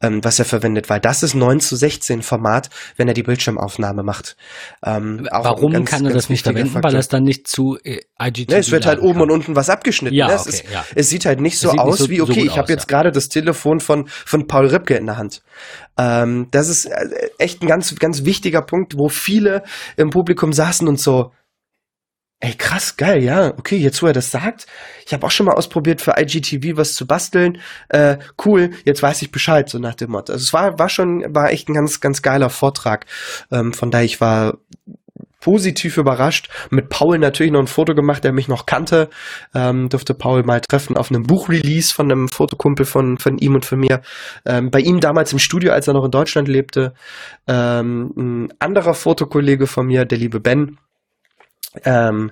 Speaker 2: ähm, was er verwendet, weil das ist 9 zu 16 Format, wenn er die Bildschirmaufnahme macht.
Speaker 1: Ähm, Warum ganz, kann er das nicht verwenden? Faktor. Weil es dann nicht zu äh, IGTV
Speaker 2: ne, Es wird halt oben kann. und unten was abgeschnitten. Ja, ne? es, okay, ist, ja. es sieht halt nicht so aus nicht so, wie, okay, so ich habe jetzt ja. gerade das Telefon von, von Paul Ripke in der Hand. Ähm, das ist äh, echt ein ganz, ganz wichtiger Punkt, wo viele im Publikum saßen und so, Ey, krass, geil, ja. Okay, jetzt wo er das sagt, ich habe auch schon mal ausprobiert für IGTV was zu basteln. Äh, cool, jetzt weiß ich Bescheid, so nach dem Motto. Also es war, war schon, war echt ein ganz, ganz geiler Vortrag. Ähm, von daher, ich war positiv überrascht. Mit Paul natürlich noch ein Foto gemacht, der mich noch kannte. Ähm, durfte Paul mal treffen auf einem Buchrelease von einem Fotokumpel von, von ihm und von mir. Ähm, bei ihm damals im Studio, als er noch in Deutschland lebte. Ähm, ein anderer Fotokollege von mir, der liebe Ben, ähm,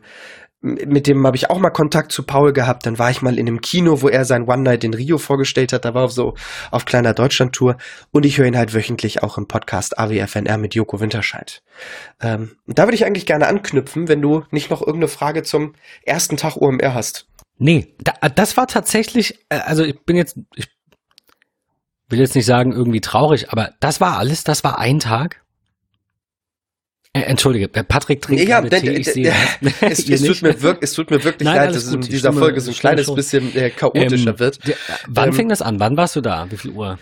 Speaker 2: mit dem habe ich auch mal Kontakt zu Paul gehabt. Dann war ich mal in einem Kino, wo er sein One Night in Rio vorgestellt hat. Da war er so auf kleiner Deutschland-Tour. Und ich höre ihn halt wöchentlich auch im Podcast AWFNR mit Joko Winterscheid. Ähm, da würde ich eigentlich gerne anknüpfen, wenn du nicht noch irgendeine Frage zum ersten Tag OMR hast.
Speaker 1: Nee, da, das war tatsächlich, äh, also ich bin jetzt, ich will jetzt nicht sagen irgendwie traurig, aber das war alles, das war ein Tag. Äh, entschuldige, Patrick trinkt ja,
Speaker 2: gerade Tee, ich sehe es, es, tut mir wirklich, es tut mir wirklich Nein, leid, dass es in dieser stimme, Folge so ein kleines schon. bisschen äh, chaotischer ähm, wird. Der,
Speaker 1: wann ähm, fing das an? Wann warst du da? Wie viel Uhr?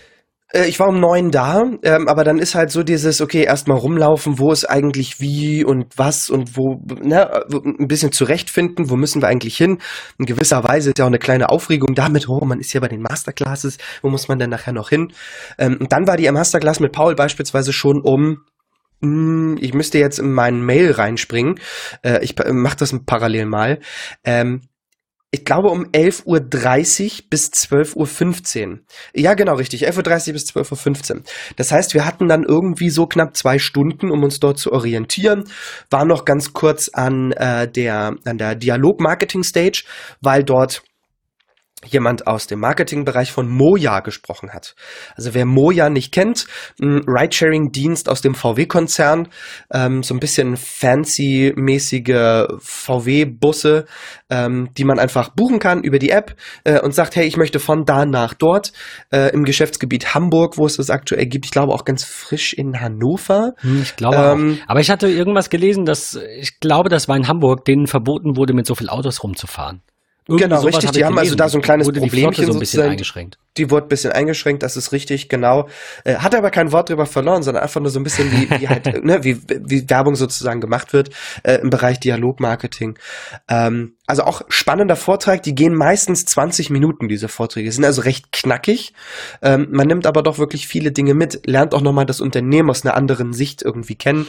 Speaker 2: Äh, ich war um neun da, ähm, aber dann ist halt so dieses, okay, erstmal rumlaufen, wo ist eigentlich wie und was und wo, ne, ein bisschen zurechtfinden, wo müssen wir eigentlich hin. In gewisser Weise ist ja auch eine kleine Aufregung damit, oh, man ist ja bei den Masterclasses, wo muss man denn nachher noch hin? Ähm, und dann war die Masterclass mit Paul beispielsweise schon um ich müsste jetzt in meinen Mail reinspringen. Äh, ich mache das parallel mal. Ähm, ich glaube um 11.30 Uhr bis 12.15 Uhr. Ja, genau, richtig. 11.30 Uhr bis 12.15 Uhr. Das heißt, wir hatten dann irgendwie so knapp zwei Stunden, um uns dort zu orientieren. War noch ganz kurz an, äh, der, an der Dialog-Marketing-Stage, weil dort jemand aus dem Marketingbereich von Moja gesprochen hat. Also wer Moja nicht kennt, ein Ridesharing-Dienst aus dem VW-Konzern, ähm, so ein bisschen fancy-mäßige VW-Busse, ähm, die man einfach buchen kann über die App äh, und sagt, hey, ich möchte von da nach dort äh, im Geschäftsgebiet Hamburg, wo es das aktuell gibt. Ich glaube auch ganz frisch in Hannover.
Speaker 1: Hm, ich glaube ähm, auch. Aber ich hatte irgendwas gelesen, dass ich glaube, das war in Hamburg, denen verboten wurde, mit so viel Autos rumzufahren.
Speaker 2: Irgendwie genau, richtig. Die haben also da so ein kleines wurde Problemchen
Speaker 1: die so ein bisschen eingeschränkt.
Speaker 2: Die wurde ein bisschen eingeschränkt, das ist richtig, genau. Äh, hat aber kein Wort drüber verloren, sondern einfach nur so ein bisschen wie, wie halt, ne, wie, wie Werbung sozusagen gemacht wird äh, im Bereich Dialogmarketing. Ähm, also auch spannender Vortrag, die gehen meistens 20 Minuten, diese Vorträge, sind also recht knackig. Ähm, man nimmt aber doch wirklich viele Dinge mit, lernt auch nochmal das Unternehmen aus einer anderen Sicht irgendwie kennen.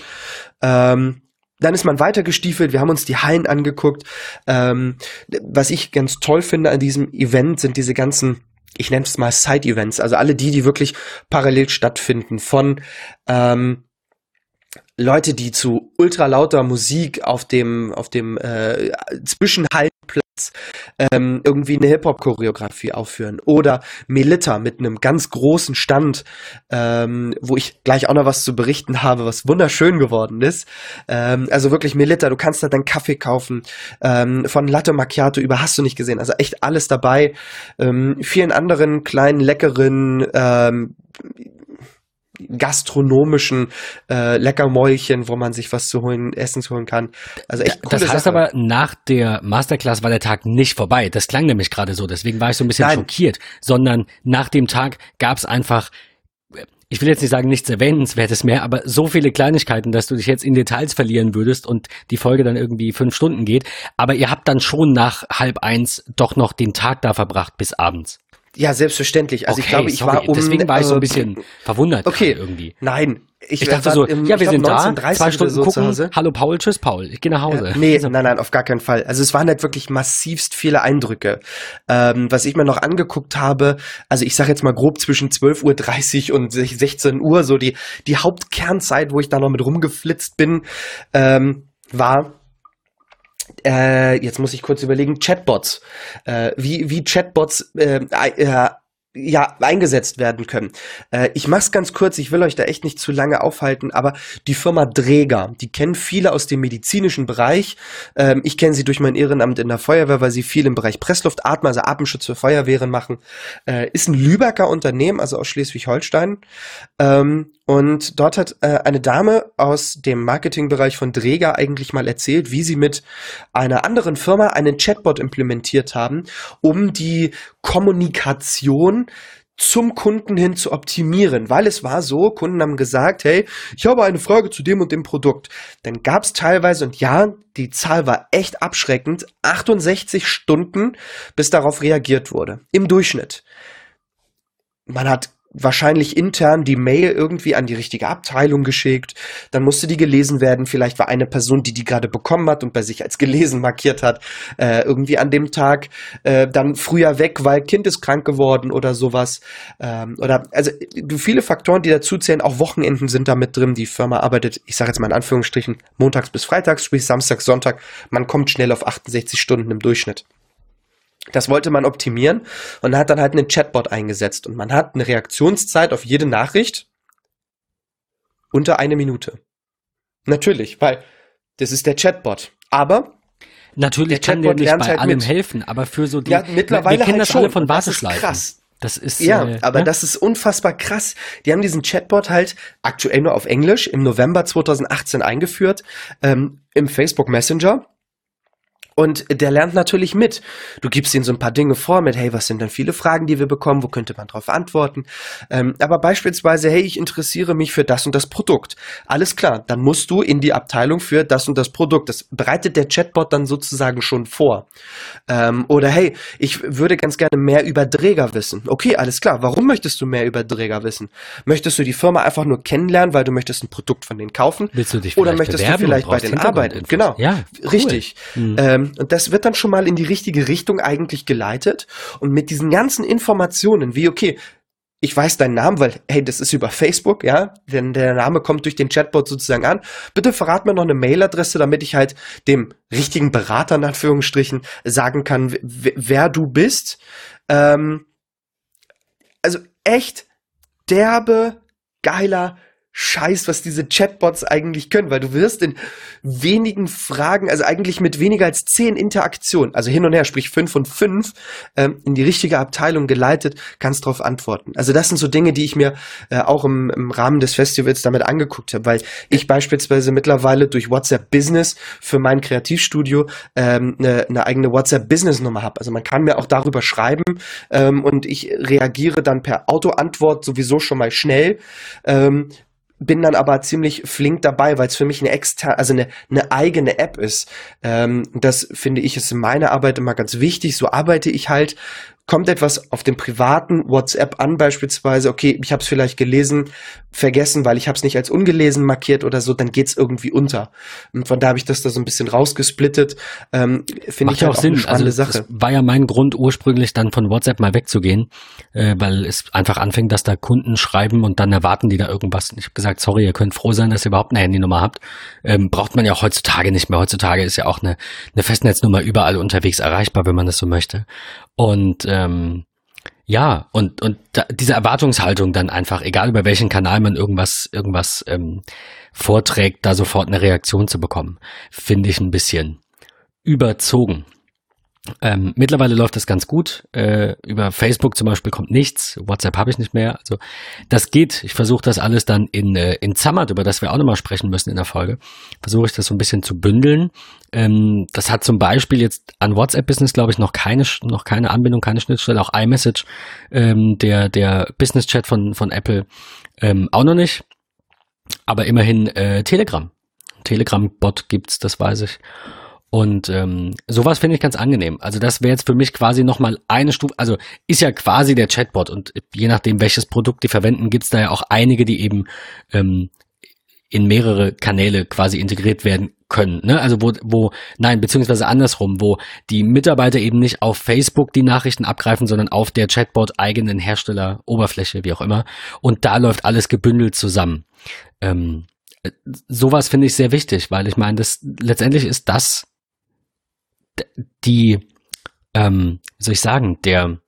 Speaker 2: Ähm, dann ist man weiter gestiefelt, wir haben uns die Hallen angeguckt. Ähm, was ich ganz toll finde an diesem Event sind diese ganzen, ich nenne es mal Side-Events, also alle die, die wirklich parallel stattfinden, von ähm, Leute, die zu ultralauter Musik auf dem, auf dem äh, Zwischenhaltplatz ähm, irgendwie eine Hip-Hop-Choreografie aufführen. Oder Melita mit einem ganz großen Stand, ähm, wo ich gleich auch noch was zu berichten habe, was wunderschön geworden ist. Ähm, also wirklich Melita, du kannst da deinen Kaffee kaufen. Ähm, von Latte Macchiato über hast du nicht gesehen. Also echt alles dabei. Ähm, vielen anderen kleinen, leckeren ähm, gastronomischen äh, Leckermäulchen, wo man sich was zu holen, Essen zu holen kann. Also echt
Speaker 1: Das heißt Sache. aber, nach der Masterclass war der Tag nicht vorbei. Das klang nämlich gerade so, deswegen war ich so ein bisschen Nein. schockiert. Sondern nach dem Tag gab es einfach ich will jetzt nicht sagen nichts Erwähnenswertes mehr, aber so viele Kleinigkeiten, dass du dich jetzt in Details verlieren würdest und die Folge dann irgendwie fünf Stunden geht. Aber ihr habt dann schon nach halb eins doch noch den Tag da verbracht bis abends.
Speaker 2: Ja, selbstverständlich. Also okay, ich glaube, ich sorry. war um.
Speaker 1: Deswegen war ich so ein bisschen äh, verwundert
Speaker 2: okay. irgendwie. Nein.
Speaker 1: Ich, ich dachte so, im, ja, wir sind da, zwei Stunden so gucken, hallo Paul, tschüss Paul, ich gehe nach Hause.
Speaker 2: Ja, nee, nein, nein, auf gar keinen Fall. Also es waren halt wirklich massivst viele Eindrücke. Ähm, was ich mir noch angeguckt habe, also ich sage jetzt mal grob zwischen 12.30 Uhr und 16 Uhr, so die, die Hauptkernzeit, wo ich da noch mit rumgeflitzt bin, ähm, war äh, jetzt muss ich kurz überlegen, Chatbots. Äh, wie, wie Chatbots äh, äh, ja, eingesetzt werden können. Äh, ich mach's ganz kurz, ich will euch da echt nicht zu lange aufhalten, aber die Firma Dräger, die kennen viele aus dem medizinischen Bereich. Ähm, ich kenne sie durch mein Ehrenamt in der Feuerwehr, weil sie viel im Bereich Pressluftatmen, also Atemschutz für Feuerwehren machen. Äh, ist ein Lübecker Unternehmen, also aus Schleswig-Holstein. Ähm, und dort hat äh, eine Dame aus dem Marketingbereich von Dräger eigentlich mal erzählt, wie sie mit einer anderen Firma einen Chatbot implementiert haben, um die Kommunikation zum Kunden hin zu optimieren, weil es war so, Kunden haben gesagt, hey, ich habe eine Frage zu dem und dem Produkt. Dann gab es teilweise, und ja, die Zahl war echt abschreckend, 68 Stunden, bis darauf reagiert wurde. Im Durchschnitt. Man hat wahrscheinlich intern die Mail irgendwie an die richtige Abteilung geschickt. Dann musste die gelesen werden. Vielleicht war eine Person, die die gerade bekommen hat und bei sich als gelesen markiert hat, äh, irgendwie an dem Tag äh, dann früher weg, weil Kind ist krank geworden oder sowas. Ähm, oder also viele Faktoren, die dazu zählen. Auch Wochenenden sind da mit drin. Die Firma arbeitet, ich sage jetzt mal in Anführungsstrichen, montags bis freitags, sprich Samstag, Sonntag. Man kommt schnell auf 68 Stunden im Durchschnitt. Das wollte man optimieren und hat dann halt einen Chatbot eingesetzt und man hat eine Reaktionszeit auf jede Nachricht unter eine Minute. Natürlich, weil das ist der Chatbot. Aber
Speaker 1: natürlich kann Chatbot der nicht bei halt allem mit. helfen, aber für so
Speaker 2: die ja, mittlerweile wir kennen halt
Speaker 1: das
Speaker 2: schon.
Speaker 1: alle von Warteschleifen.
Speaker 2: Das ist krass. Das ist ja, äh, aber ja? das ist unfassbar krass. Die haben diesen Chatbot halt aktuell nur auf Englisch im November 2018 eingeführt ähm, im Facebook Messenger und der lernt natürlich mit. Du gibst ihm so ein paar Dinge vor mit, hey, was sind denn viele Fragen, die wir bekommen, wo könnte man darauf antworten? Ähm, aber beispielsweise, hey, ich interessiere mich für das und das Produkt. Alles klar, dann musst du in die Abteilung für das und das Produkt. Das bereitet der Chatbot dann sozusagen schon vor. Ähm, oder hey, ich würde ganz gerne mehr über Träger wissen. Okay, alles klar. Warum möchtest du mehr über Träger wissen? Möchtest du die Firma einfach nur kennenlernen, weil du möchtest ein Produkt von denen kaufen?
Speaker 1: Willst du dich
Speaker 2: Oder möchtest du vielleicht bei denen arbeiten? Genau. Ja, cool. richtig. Mhm. Ähm, und das wird dann schon mal in die richtige Richtung eigentlich geleitet. Und mit diesen ganzen Informationen, wie, okay, ich weiß deinen Namen, weil, hey, das ist über Facebook, ja, denn der Name kommt durch den Chatbot sozusagen an. Bitte verrat mir noch eine Mailadresse, damit ich halt dem richtigen Berater, in Anführungsstrichen, sagen kann, wer du bist. Ähm, also echt derbe, geiler Scheiß, was diese Chatbots eigentlich können, weil du wirst in wenigen Fragen, also eigentlich mit weniger als zehn Interaktionen, also hin und her, sprich fünf und fünf, ähm, in die richtige Abteilung geleitet, kannst darauf antworten. Also das sind so Dinge, die ich mir äh, auch im, im Rahmen des Festivals damit angeguckt habe, weil ich beispielsweise mittlerweile durch WhatsApp Business für mein Kreativstudio ähm, eine, eine eigene WhatsApp Business Nummer habe. Also man kann mir auch darüber schreiben ähm, und ich reagiere dann per Autoantwort sowieso schon mal schnell. Ähm, bin dann aber ziemlich flink dabei, weil es für mich eine externe, also eine, eine eigene App ist. Ähm, das finde ich ist in meiner Arbeit immer ganz wichtig. So arbeite ich halt kommt etwas auf dem privaten WhatsApp an, beispielsweise, okay, ich habe es vielleicht gelesen, vergessen, weil ich habe es nicht als ungelesen markiert oder so, dann geht's irgendwie unter. Und von da habe ich das da so ein bisschen rausgesplittet. Ähm, Finde ich
Speaker 1: ja halt auch, Sinn. Eine spannende also, Sache. war ja mein Grund ursprünglich dann von WhatsApp mal wegzugehen, äh, weil es einfach anfängt, dass da Kunden schreiben und dann erwarten die da irgendwas. Ich habe gesagt, sorry, ihr könnt froh sein, dass ihr überhaupt eine Handynummer habt. Ähm, braucht man ja auch heutzutage nicht mehr. Heutzutage ist ja auch eine, eine Festnetznummer überall unterwegs erreichbar, wenn man das so möchte. Und ähm, ja, und, und da, diese Erwartungshaltung dann einfach, egal über welchen Kanal man irgendwas, irgendwas ähm, vorträgt, da sofort eine Reaktion zu bekommen, finde ich ein bisschen überzogen. Ähm, mittlerweile läuft das ganz gut. Äh, über Facebook zum Beispiel kommt nichts. WhatsApp habe ich nicht mehr. Also das geht. Ich versuche das alles dann in, äh, in Zammert, über das wir auch nochmal sprechen müssen in der Folge. Versuche ich das so ein bisschen zu bündeln. Ähm, das hat zum Beispiel jetzt an WhatsApp-Business, glaube ich, noch keine, noch keine Anbindung, keine Schnittstelle. Auch iMessage, ähm, der, der Business-Chat von, von Apple, ähm, auch noch nicht. Aber immerhin äh, Telegram. Telegram-Bot gibt's, das weiß ich. Und ähm, sowas finde ich ganz angenehm. Also das wäre jetzt für mich quasi nochmal eine Stufe, also ist ja quasi der Chatbot und je nachdem, welches Produkt die verwenden, gibt es da ja auch einige, die eben ähm, in mehrere Kanäle quasi integriert werden können. Ne? Also wo, wo, nein, beziehungsweise andersrum, wo die Mitarbeiter eben nicht auf Facebook die Nachrichten abgreifen, sondern auf der Chatbot eigenen Hersteller, Oberfläche, wie auch immer. Und da läuft alles gebündelt zusammen. Ähm, sowas finde ich sehr wichtig, weil ich meine, das letztendlich ist das die, ähm, wie soll ich sagen, der,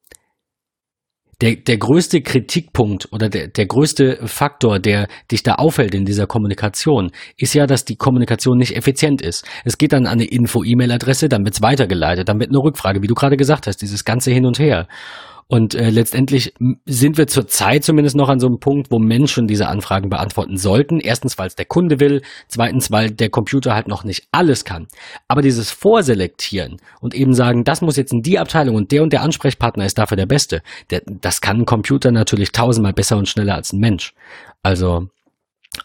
Speaker 1: der, der größte Kritikpunkt oder der, der größte Faktor, der dich da aufhält in dieser Kommunikation, ist ja, dass die Kommunikation nicht effizient ist. Es geht dann an eine Info-E-Mail-Adresse, dann wird's weitergeleitet, dann wird eine Rückfrage, wie du gerade gesagt hast, dieses ganze Hin und Her. Und äh, letztendlich sind wir zurzeit zumindest noch an so einem Punkt, wo Menschen diese Anfragen beantworten sollten. Erstens, weil es der Kunde will. Zweitens, weil der Computer halt noch nicht alles kann. Aber dieses Vorselektieren und eben sagen, das muss jetzt in die Abteilung und der und der Ansprechpartner ist dafür der Beste, der, das kann ein Computer natürlich tausendmal besser und schneller als ein Mensch. Also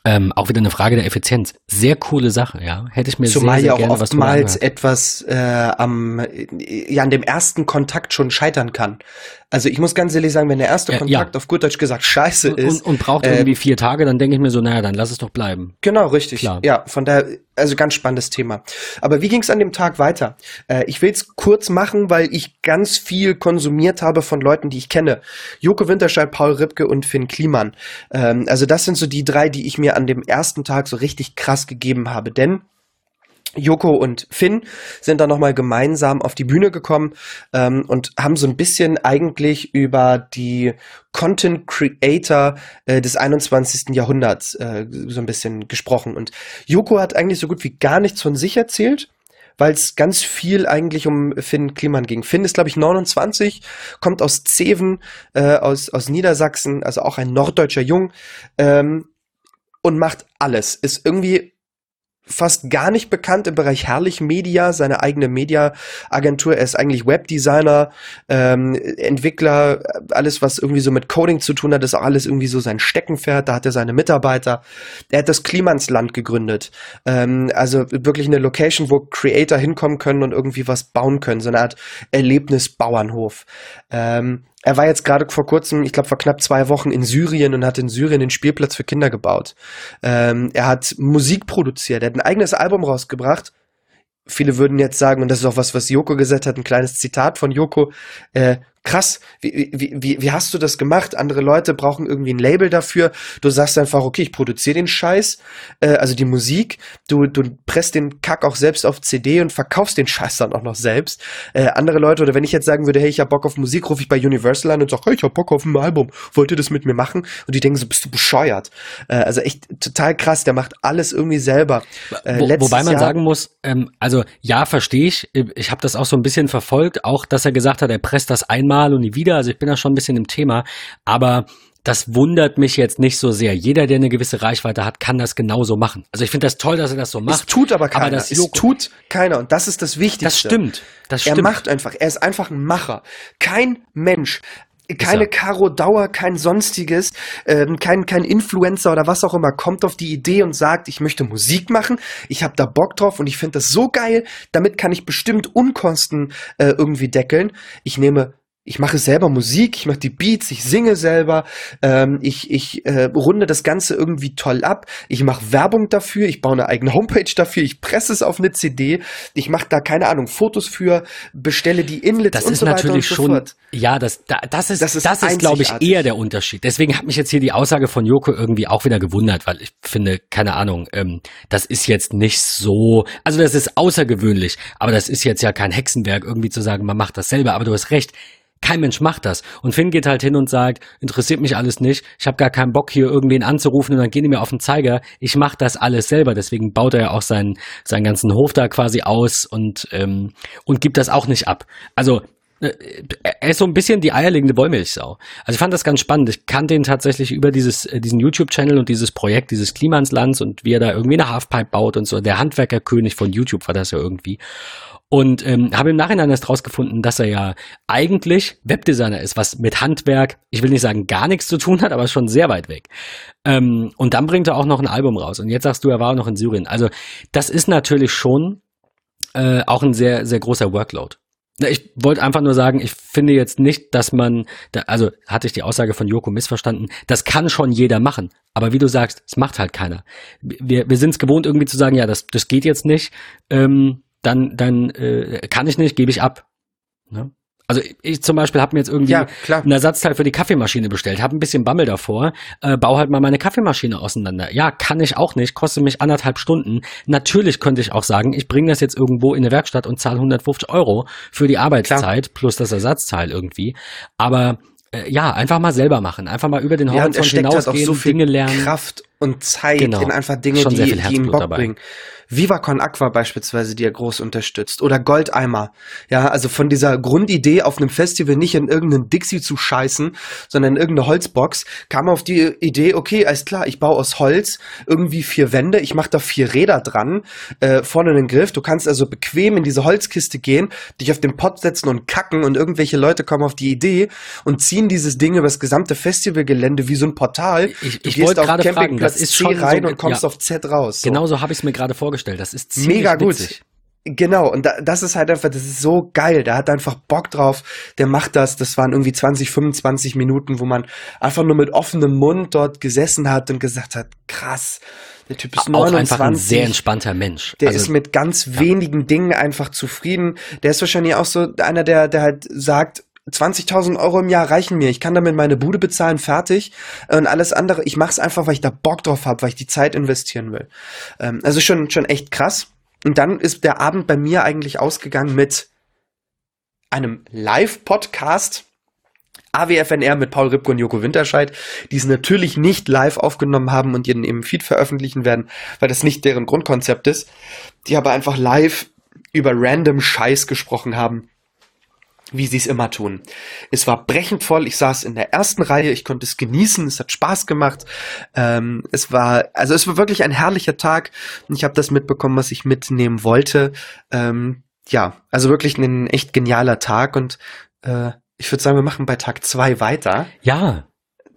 Speaker 1: ähm, auch wieder eine Frage der Effizienz. Sehr coole Sache, ja. Hätte ich mir
Speaker 2: Zumal
Speaker 1: sehr,
Speaker 2: sehr ja auch oftmals etwas äh, am ja an dem ersten Kontakt schon scheitern kann. Also ich muss ganz ehrlich sagen, wenn der erste Kontakt ja. auf gut Deutsch gesagt scheiße ist.
Speaker 1: Und, und braucht äh, irgendwie vier Tage, dann denke ich mir so, naja, dann lass es doch bleiben.
Speaker 2: Genau, richtig. Klar. Ja, von daher, also ganz spannendes Thema. Aber wie ging es an dem Tag weiter? Äh, ich will es kurz machen, weil ich ganz viel konsumiert habe von Leuten, die ich kenne. Joko Winterscheid, Paul Ripke und Finn Kliman. Ähm, also das sind so die drei, die ich mir an dem ersten Tag so richtig krass gegeben habe. Denn Joko und Finn sind dann nochmal gemeinsam auf die Bühne gekommen ähm, und haben so ein bisschen eigentlich über die Content Creator äh, des 21. Jahrhunderts äh, so ein bisschen gesprochen. Und Joko hat eigentlich so gut wie gar nichts von sich erzählt, weil es ganz viel eigentlich um Finn Kliman ging. Finn ist, glaube ich, 29, kommt aus Zeven, äh, aus, aus Niedersachsen, also auch ein norddeutscher Jung ähm, und macht alles. Ist irgendwie fast gar nicht bekannt im Bereich Herrlich Media, seine eigene Media-Agentur. Er ist eigentlich Webdesigner, ähm, Entwickler, alles, was irgendwie so mit Coding zu tun hat, ist auch alles irgendwie so sein Steckenpferd. Da hat er seine Mitarbeiter. Er hat das Klimansland gegründet. Ähm, also wirklich eine Location, wo Creator hinkommen können und irgendwie was bauen können. So eine Art Erlebnisbauernhof. Ähm, er war jetzt gerade vor kurzem, ich glaube vor knapp zwei Wochen in Syrien und hat in Syrien den Spielplatz für Kinder gebaut. Ähm, er hat Musik produziert, er hat ein eigenes Album rausgebracht. Viele würden jetzt sagen, und das ist auch was, was Joko gesagt hat, ein kleines Zitat von Joko, äh, krass, wie, wie, wie, wie hast du das gemacht? Andere Leute brauchen irgendwie ein Label dafür. Du sagst einfach, okay, ich produziere den Scheiß, äh, also die Musik. Du, du presst den Kack auch selbst auf CD und verkaufst den Scheiß dann auch noch selbst. Äh, andere Leute, oder wenn ich jetzt sagen würde, hey, ich hab Bock auf Musik, rufe ich bei Universal an und sag, hey, ich hab Bock auf ein Album. Wollt ihr das mit mir machen? Und die denken so, bist du bescheuert? Äh, also echt total krass, der macht alles irgendwie selber.
Speaker 1: Äh, Wo, wobei man Jahr sagen muss, ähm, also ja, verstehe ich. Ich habe das auch so ein bisschen verfolgt, auch dass er gesagt hat, er presst das einmal einmal und nie wieder. Also ich bin da schon ein bisschen im Thema. Aber das wundert mich jetzt nicht so sehr. Jeder, der eine gewisse Reichweite hat, kann das genauso machen. Also ich finde das toll, dass er das so macht. Es
Speaker 2: tut aber keiner. Aber das es tut keiner. Und das ist das Wichtigste.
Speaker 1: Das stimmt. Das stimmt.
Speaker 2: Er macht einfach. Er ist einfach ein Macher. Kein Mensch keine Caro Dauer, kein sonstiges, ähm, kein, kein Influencer oder was auch immer kommt auf die Idee und sagt, ich möchte Musik machen, ich habe da Bock drauf und ich finde das so geil, damit kann ich bestimmt Unkosten äh, irgendwie deckeln. Ich nehme ich mache selber Musik, ich mache die Beats, ich singe selber, ähm, ich, ich äh, runde das Ganze irgendwie toll ab, ich mache Werbung dafür, ich baue eine eigene Homepage dafür, ich presse es auf eine CD, ich mache da keine Ahnung Fotos für, bestelle die Inlets
Speaker 1: das
Speaker 2: und
Speaker 1: so weiter und so schon, fort. Ja, das, da, das ist, das ist, das ist glaube ich, eher der Unterschied. Deswegen hat mich jetzt hier die Aussage von Joko irgendwie auch wieder gewundert, weil ich finde, keine Ahnung, ähm, das ist jetzt nicht so, also das ist außergewöhnlich, aber das ist jetzt ja kein Hexenwerk, irgendwie zu sagen, man macht das selber, aber du hast recht, kein Mensch macht das. Und Finn geht halt hin und sagt, interessiert mich alles nicht, ich habe gar keinen Bock hier irgendwen anzurufen und dann gehen die mir auf den Zeiger. Ich mache das alles selber. Deswegen baut er ja auch seinen, seinen ganzen Hof da quasi aus und, ähm, und gibt das auch nicht ab. Also äh, er ist so ein bisschen die eierlegende Wollmilchsau. Also ich fand das ganz spannend. Ich kannte ihn tatsächlich über dieses, äh, diesen YouTube-Channel und dieses Projekt, dieses Klimanslands und wie er da irgendwie eine Halfpipe baut und so. Der Handwerkerkönig von YouTube war das ja irgendwie. Und ähm, habe im Nachhinein erst rausgefunden, dass er ja eigentlich Webdesigner ist, was mit Handwerk, ich will nicht sagen gar nichts zu tun hat, aber schon sehr weit weg. Ähm, und dann bringt er auch noch ein Album raus. Und jetzt sagst du, er war auch noch in Syrien. Also das ist natürlich schon äh, auch ein sehr, sehr großer Workload. Ich wollte einfach nur sagen, ich finde jetzt nicht, dass man, also hatte ich die Aussage von Joko missverstanden, das kann schon jeder machen. Aber wie du sagst, es macht halt keiner. Wir, wir sind es gewohnt, irgendwie zu sagen, ja, das, das geht jetzt nicht. Ähm, dann, dann äh, kann ich nicht, gebe ich ab. Ne? Also ich zum Beispiel habe mir jetzt irgendwie ja, ein Ersatzteil für die Kaffeemaschine bestellt, habe ein bisschen Bammel davor, äh, baue halt mal meine Kaffeemaschine auseinander. Ja, kann ich auch nicht, kostet mich anderthalb Stunden. Natürlich könnte ich auch sagen, ich bringe das jetzt irgendwo in eine Werkstatt und zahle 150 Euro für die Arbeitszeit klar. plus das Ersatzteil irgendwie. Aber äh, ja, einfach mal selber machen, einfach mal über den Horizont ja, hinausgehen, halt auch so viel Dinge lernen.
Speaker 2: Kraft und Zeit genau. in einfach Dinge, die, die ihm Bock dabei. bringen. Viva Con Aqua beispielsweise, die er groß unterstützt. Oder Goldeimer. Ja, also von dieser Grundidee, auf einem Festival nicht in irgendeinen Dixie zu scheißen, sondern in irgendeine Holzbox, kam auf die Idee, okay, alles klar, ich baue aus Holz irgendwie vier Wände, ich mache da vier Räder dran, äh, vorne einen Griff. Du kannst also bequem in diese Holzkiste gehen, dich auf den Pott setzen und kacken und irgendwelche Leute kommen auf die Idee und ziehen dieses Ding über das gesamte Festivalgelände wie so ein Portal.
Speaker 1: Ich, ich wollte gerade fragen,
Speaker 2: das ist schon rein so, und kommst ja, auf Z raus.
Speaker 1: So. Genau so habe ich es mir gerade vorgestellt vorgestellt. Das ist
Speaker 2: ziemlich Mega gut. Witzig. Genau, und da, das ist halt einfach, das ist so geil. Der hat einfach Bock drauf, der macht das. Das waren irgendwie 20, 25 Minuten, wo man einfach nur mit offenem Mund dort gesessen hat und gesagt hat, krass, der Typ ist auch 29.
Speaker 1: einfach ein sehr entspannter Mensch.
Speaker 2: Der also, ist mit ganz ja. wenigen Dingen einfach zufrieden. Der ist wahrscheinlich auch so einer, der, der halt sagt, 20.000 Euro im Jahr reichen mir. Ich kann damit meine Bude bezahlen, fertig. Und alles andere, ich mache es einfach, weil ich da Bock drauf habe, weil ich die Zeit investieren will. Ähm, also schon, schon echt krass. Und dann ist der Abend bei mir eigentlich ausgegangen mit einem Live-Podcast. AWFNR mit Paul Ripke und Joko Winterscheid, die es natürlich nicht live aufgenommen haben und ihren im Feed veröffentlichen werden, weil das nicht deren Grundkonzept ist, die aber einfach live über random Scheiß gesprochen haben wie sie es immer tun. Es war brechend voll. Ich saß in der ersten Reihe. Ich konnte es genießen. Es hat Spaß gemacht. Ähm, es war, also es war wirklich ein herrlicher Tag. Ich habe das mitbekommen, was ich mitnehmen wollte. Ähm, ja, also wirklich ein echt genialer Tag und äh, ich würde sagen, wir machen bei Tag zwei weiter.
Speaker 1: Ja,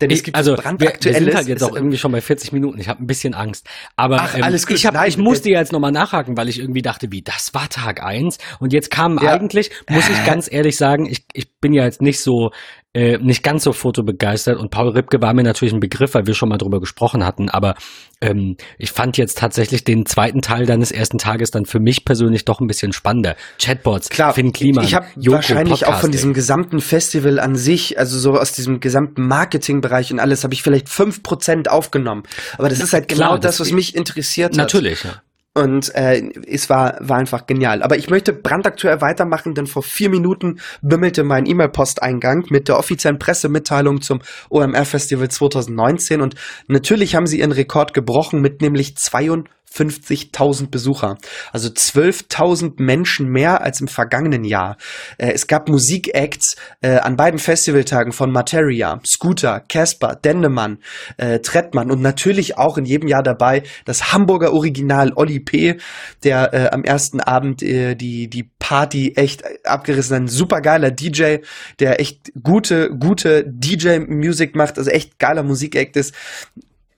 Speaker 2: denn es gibt also
Speaker 1: brandaktuelles. Wir, wir sind halt jetzt auch irgendwie schon bei 40 Minuten. Ich habe ein bisschen Angst. Aber Ach, ähm, alles gut. ich, hab, Nein, ich musste ja jetzt nochmal nachhaken, weil ich irgendwie dachte, wie, das war Tag eins Und jetzt kam ja. eigentlich, muss ich ganz ehrlich sagen, ich, ich bin ja jetzt nicht so äh, nicht ganz so fotobegeistert und Paul Ripke war mir natürlich ein Begriff, weil wir schon mal drüber gesprochen hatten, aber ähm, ich fand jetzt tatsächlich den zweiten Teil deines ersten Tages dann für mich persönlich doch ein bisschen spannender. Chatbots,
Speaker 2: Klar, Finn Kliman, ich habe wahrscheinlich Podcast, auch von diesem gesamten Festival an sich, also so aus diesem gesamten Marketingbereich und alles, habe ich vielleicht fünf Prozent aufgenommen. Aber das ist halt genau Klar, das, was mich interessiert
Speaker 1: natürlich, hat. Natürlich, ja.
Speaker 2: Und äh, es war, war einfach genial. Aber ich möchte brandaktuell weitermachen, denn vor vier Minuten bimmelte mein E-Mail-Posteingang mit der offiziellen Pressemitteilung zum OMR-Festival 2019. Und natürlich haben sie ihren Rekord gebrochen mit nämlich 52 50.000 Besucher. Also 12.000 Menschen mehr als im vergangenen Jahr. Äh, es gab Musikacts äh, an beiden Festivaltagen von Materia, Scooter, Casper, Dendemann, äh, Trettmann und natürlich auch in jedem Jahr dabei das Hamburger Original Olli P., der äh, am ersten Abend äh, die, die Party echt abgerissen hat. Ein supergeiler DJ, der echt gute, gute DJ-Musik macht, also echt geiler Musikact ist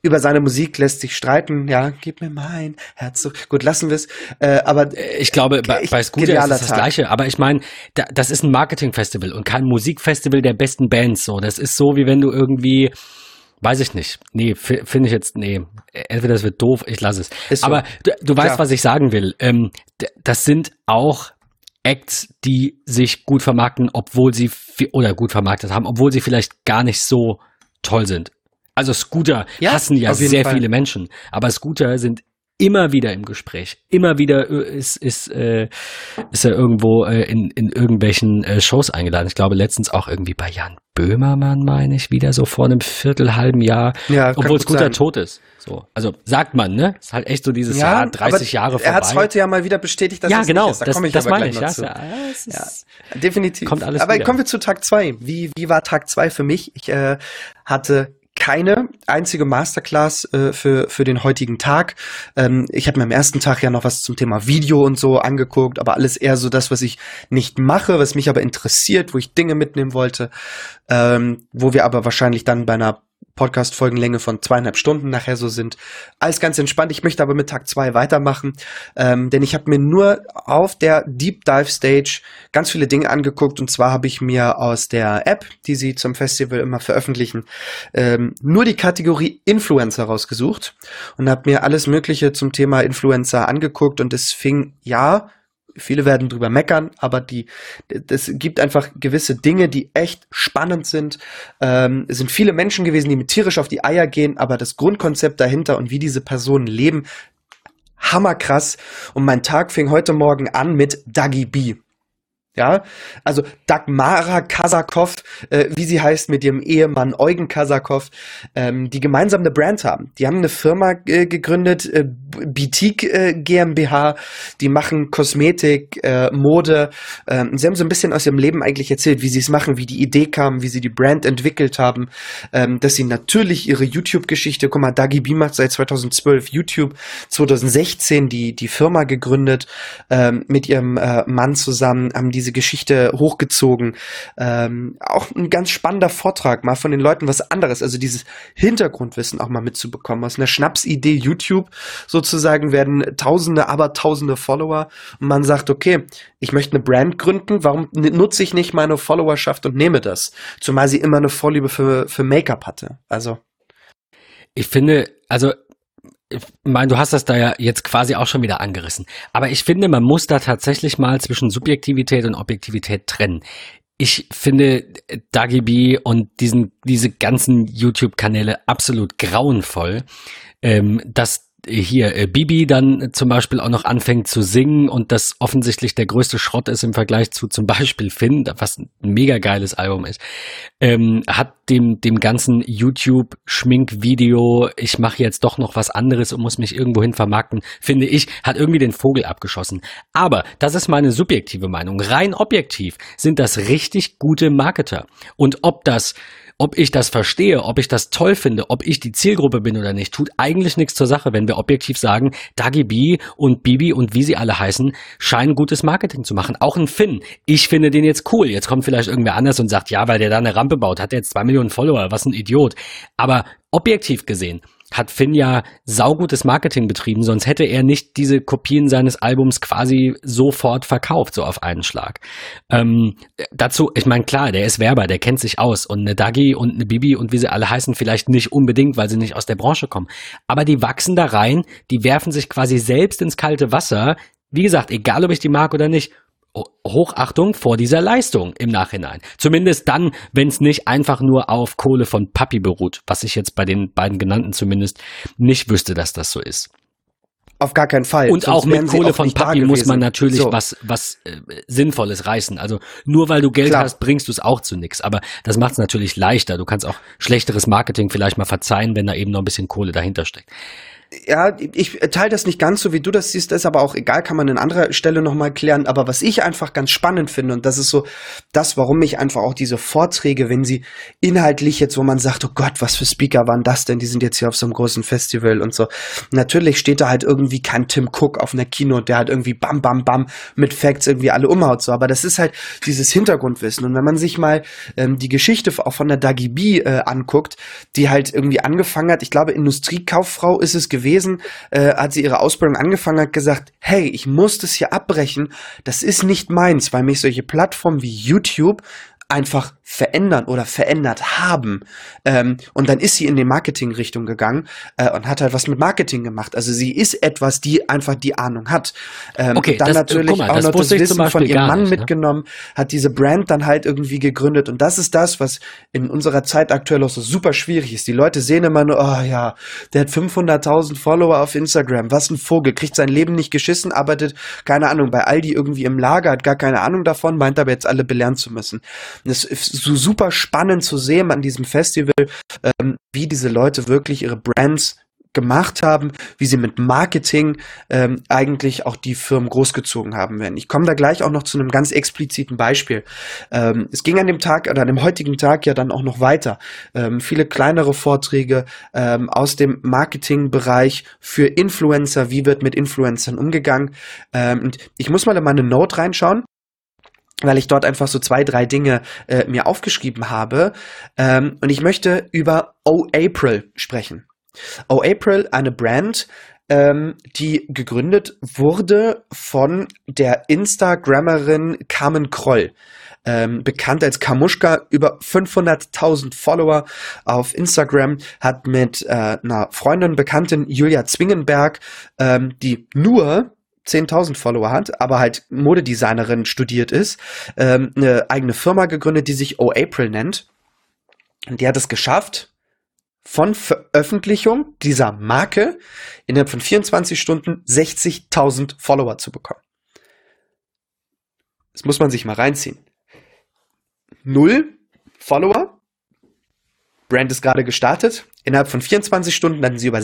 Speaker 2: über seine Musik lässt sich streiten. Ja, gib mir mein Herz so. Gut, lassen wir es. Äh, aber
Speaker 1: äh, ich glaube, bei, bei Scooter ist es das Gleiche. Aber ich meine, da, das ist ein Marketingfestival und kein Musikfestival der besten Bands. So, das ist so, wie wenn du irgendwie Weiß ich nicht. Nee, finde ich jetzt, nee. Entweder es wird doof, ich lasse es. So. Aber du, du weißt, Klar. was ich sagen will. Ähm, das sind auch Acts, die sich gut vermarkten, obwohl sie, oder gut vermarktet haben, obwohl sie vielleicht gar nicht so toll sind. Also Scooter ja, hassen ja sehr Fall. viele Menschen, aber Scooter sind immer wieder im Gespräch. Immer wieder äh, ist, ist, äh, ist er irgendwo äh, in, in irgendwelchen äh, Shows eingeladen. Ich glaube letztens auch irgendwie bei Jan Böhmermann, meine ich, wieder so vor einem Viertel, halben Jahr. Ja, obwohl Scooter sein. tot ist. So. Also sagt man, ne? Ist halt echt so dieses ja, Jahr, 30 Jahre vorbei.
Speaker 2: Er hat es heute ja mal wieder bestätigt, dass
Speaker 1: ja,
Speaker 2: es
Speaker 1: genau,
Speaker 2: nicht ist.
Speaker 1: Da das, komme ich das aber meine ich, ja,
Speaker 2: ja, ja, definitiv. Kommt alles aber wieder. kommen wir zu Tag zwei. Wie, wie war Tag zwei für mich? Ich äh, hatte keine einzige Masterclass äh, für, für den heutigen Tag. Ähm, ich habe mir am ersten Tag ja noch was zum Thema Video und so angeguckt, aber alles eher so das, was ich nicht mache, was mich aber interessiert, wo ich Dinge mitnehmen wollte, ähm, wo wir aber wahrscheinlich dann bei einer Podcast-Folgenlänge von zweieinhalb Stunden nachher so sind. Alles ganz entspannt. Ich möchte aber mit Tag zwei weitermachen, ähm, denn ich habe mir nur auf der Deep Dive Stage ganz viele Dinge angeguckt. Und zwar habe ich mir aus der App, die sie zum Festival immer veröffentlichen, ähm, nur die Kategorie Influencer rausgesucht und habe mir alles Mögliche zum Thema Influencer angeguckt. Und es fing ja viele werden drüber meckern, aber die, das gibt einfach gewisse Dinge, die echt spannend sind. Ähm, es sind viele Menschen gewesen, die mit tierisch auf die Eier gehen, aber das Grundkonzept dahinter und wie diese Personen leben, hammerkrass. Und mein Tag fing heute Morgen an mit Dagi B. Ja, also Dagmara Kasakov, äh, wie sie heißt, mit ihrem Ehemann Eugen Kasakov, ähm, die gemeinsam eine Brand haben. Die haben eine Firma äh, gegründet, äh, Boutique äh, GmbH, die machen Kosmetik, äh, Mode. Ähm, sie haben so ein bisschen aus ihrem Leben eigentlich erzählt, wie sie es machen, wie die Idee kam, wie sie die Brand entwickelt haben, ähm, dass sie natürlich ihre YouTube-Geschichte, guck mal, Dagi B macht seit 2012 YouTube, 2016 die, die Firma gegründet, ähm, mit ihrem äh, Mann zusammen, haben diese diese Geschichte hochgezogen. Ähm, auch ein ganz spannender Vortrag, mal von den Leuten was anderes, also dieses Hintergrundwissen auch mal mitzubekommen. Aus einer Schnapsidee YouTube sozusagen werden Tausende, aber Tausende Follower und man sagt, okay, ich möchte eine Brand gründen, warum nutze ich nicht meine Followerschaft und nehme das? Zumal sie immer eine Vorliebe für, für Make-up hatte. Also.
Speaker 1: Ich finde, also ich meine, du hast das da ja jetzt quasi auch schon wieder angerissen. Aber ich finde, man muss da tatsächlich mal zwischen Subjektivität und Objektivität trennen. Ich finde Dagi B und diesen, diese ganzen YouTube-Kanäle absolut grauenvoll. Ähm, dass hier äh, Bibi dann zum Beispiel auch noch anfängt zu singen und das offensichtlich der größte Schrott ist im Vergleich zu zum Beispiel Finn, was ein mega geiles Album ist, ähm, hat dem, dem ganzen YouTube-Schminkvideo, ich mache jetzt doch noch was anderes und muss mich irgendwohin vermarkten, finde ich, hat irgendwie den Vogel abgeschossen. Aber das ist meine subjektive Meinung. Rein objektiv sind das richtig gute Marketer. Und ob das ob ich das verstehe, ob ich das toll finde, ob ich die Zielgruppe bin oder nicht, tut eigentlich nichts zur Sache, wenn wir objektiv sagen, Dagi B und Bibi und wie sie alle heißen, scheinen gutes Marketing zu machen. Auch ein Finn. Ich finde den jetzt cool. Jetzt kommt vielleicht irgendwer anders und sagt, ja, weil der da eine Rampe baut, hat er jetzt zwei Millionen Follower, was ein Idiot. Aber objektiv gesehen hat Finn ja saugutes Marketing betrieben, sonst hätte er nicht diese Kopien seines Albums quasi sofort verkauft, so auf einen Schlag. Ähm, dazu, ich meine, klar, der ist Werber, der kennt sich aus und eine Dagi und eine Bibi und wie sie alle heißen, vielleicht nicht unbedingt, weil sie nicht aus der Branche kommen. Aber die wachsen da rein, die werfen sich quasi selbst ins kalte Wasser. Wie gesagt, egal ob ich die mag oder nicht, Hochachtung vor dieser Leistung im Nachhinein. Zumindest dann, wenn es nicht einfach nur auf Kohle von Papi beruht, was ich jetzt bei den beiden genannten zumindest nicht wüsste, dass das so ist.
Speaker 2: Auf gar keinen Fall.
Speaker 1: Und Sonst auch mit Kohle von Papi muss man natürlich so. was, was äh, Sinnvolles reißen. Also nur weil du Geld Klar. hast, bringst du es auch zu nichts. Aber das macht es natürlich leichter. Du kannst auch schlechteres Marketing vielleicht mal verzeihen, wenn da eben noch ein bisschen Kohle dahinter steckt
Speaker 2: ja, ich teile das nicht ganz so, wie du das siehst, ist aber auch egal, kann man an anderer Stelle nochmal klären. Aber was ich einfach ganz spannend finde, und das ist so das, warum ich einfach auch diese Vorträge, wenn sie inhaltlich jetzt, wo man sagt, oh Gott, was für Speaker waren das denn? Die sind jetzt hier auf so einem großen Festival und so. Natürlich steht da halt irgendwie kein Tim Cook auf einer Kino, der halt irgendwie bam, bam, bam mit Facts irgendwie alle umhaut, so. Aber das ist halt dieses Hintergrundwissen. Und wenn man sich mal ähm, die Geschichte auch von der Dagi B äh, anguckt, die halt irgendwie angefangen hat, ich glaube, Industriekauffrau ist es gewesen, äh, hat sie ihre Ausbildung angefangen hat, gesagt, hey, ich muss das hier abbrechen, das ist nicht meins, weil mich solche Plattformen wie YouTube einfach verändern oder verändert haben. Ähm, und dann ist sie in die Marketing-Richtung gegangen äh, und hat halt was mit Marketing gemacht. Also sie ist etwas, die einfach die Ahnung hat. Ähm, okay, dann das, natürlich mal, auch noch das Wissen von ihrem Mann nicht, ne? mitgenommen, hat diese Brand dann halt irgendwie gegründet. Und das ist das, was in unserer Zeit aktuell auch so super schwierig ist. Die Leute sehen immer nur, oh ja, der hat 500.000 Follower auf Instagram. Was ein Vogel, kriegt sein Leben nicht geschissen, arbeitet, keine Ahnung, bei Aldi irgendwie im Lager, hat gar keine Ahnung davon, meint aber jetzt alle belehren zu müssen. Das ist so super spannend zu sehen an diesem Festival, ähm, wie diese Leute wirklich ihre Brands gemacht haben, wie sie mit Marketing ähm, eigentlich auch die Firmen großgezogen haben werden. Ich komme da gleich auch noch zu einem ganz expliziten Beispiel. Ähm, es ging an dem Tag oder an dem heutigen Tag ja dann auch noch weiter. Ähm, viele kleinere Vorträge ähm, aus dem Marketingbereich für Influencer. Wie wird mit Influencern umgegangen? Ähm, und ich muss mal in meine Note reinschauen weil ich dort einfach so zwei, drei Dinge äh, mir aufgeschrieben habe. Ähm, und ich möchte über O April sprechen. O April, eine Brand, ähm, die gegründet wurde von der Instagrammerin Carmen Kroll. Ähm, bekannt als Kamuschka, über 500.000 Follower auf Instagram, hat mit äh, einer Freundin, Bekanntin Julia Zwingenberg, ähm, die nur 10.000 Follower hat, aber halt Modedesignerin studiert ist, ähm, eine eigene Firma gegründet, die sich O April nennt. Und die hat es geschafft, von Veröffentlichung dieser Marke innerhalb von 24 Stunden 60.000 Follower zu bekommen. Das muss man sich mal reinziehen. Null Follower. Brand ist gerade gestartet. Innerhalb von 24 Stunden hatten sie über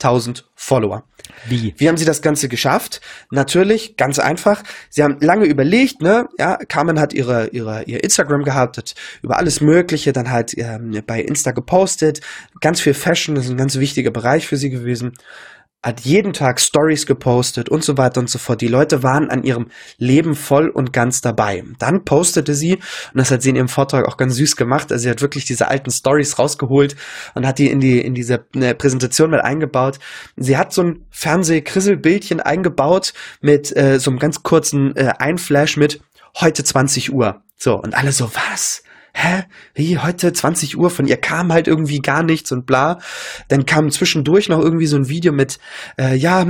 Speaker 2: 60.000 Follower. Wie? Wie haben sie das Ganze geschafft? Natürlich, ganz einfach. Sie haben lange überlegt, ne? Ja, Carmen hat ihre, ihre, ihr Instagram gehabt, hat über alles Mögliche dann halt ähm, bei Insta gepostet. Ganz viel Fashion, das ist ein ganz wichtiger Bereich für sie gewesen hat jeden Tag Stories gepostet und so weiter und so fort. Die Leute waren an ihrem Leben voll und ganz dabei. Dann postete sie, und das hat sie in ihrem Vortrag auch ganz süß gemacht, also sie hat wirklich diese alten Stories rausgeholt und hat die in die in diese ne, Präsentation mit eingebaut. Sie hat so ein Fernseh-Krisselbildchen eingebaut mit äh, so einem ganz kurzen äh, Einflash mit heute 20 Uhr. So, und alle so, was? Hä, wie heute 20 Uhr, von ihr kam halt irgendwie gar nichts und bla. Dann kam zwischendurch noch irgendwie so ein Video mit, äh, ja,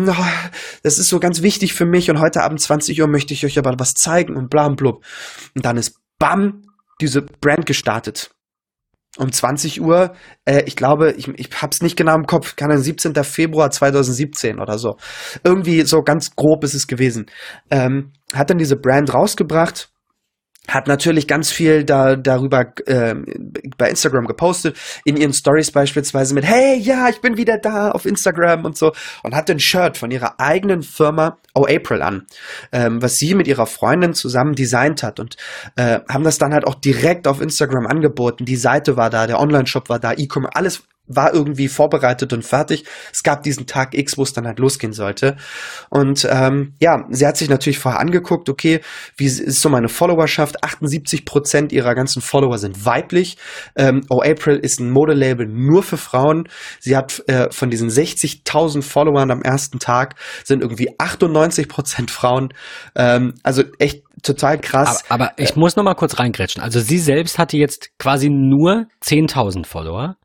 Speaker 2: das ist so ganz wichtig für mich und heute Abend 20 Uhr möchte ich euch aber was zeigen und bla und blub. Und dann ist bam, diese Brand gestartet. Um 20 Uhr, äh, ich glaube, ich, ich hab's nicht genau im Kopf, kann sein 17. Februar 2017 oder so. Irgendwie so ganz grob ist es gewesen. Ähm, hat dann diese Brand rausgebracht hat natürlich ganz viel da, darüber äh, bei Instagram gepostet, in ihren Stories beispielsweise mit, hey, ja, ich bin wieder da auf Instagram und so und hat ein Shirt von ihrer eigenen Firma Oh April an, ähm, was sie mit ihrer Freundin zusammen designt hat und äh, haben das dann halt auch direkt auf Instagram angeboten. Die Seite war da, der Online-Shop war da, E-Commerce, alles war irgendwie vorbereitet und fertig. Es gab diesen Tag X, wo es dann halt losgehen sollte. Und ähm, ja, sie hat sich natürlich vorher angeguckt, okay, wie ist so meine Followerschaft? 78 Prozent ihrer ganzen Follower sind weiblich. Ähm, oh April ist ein Modelabel nur für Frauen. Sie hat äh, von diesen 60.000 Followern am ersten Tag sind irgendwie 98 Prozent Frauen. Ähm, also echt total krass.
Speaker 1: Aber, aber ich muss noch mal kurz reingrätschen. Also sie selbst hatte jetzt quasi nur 10.000 Follower.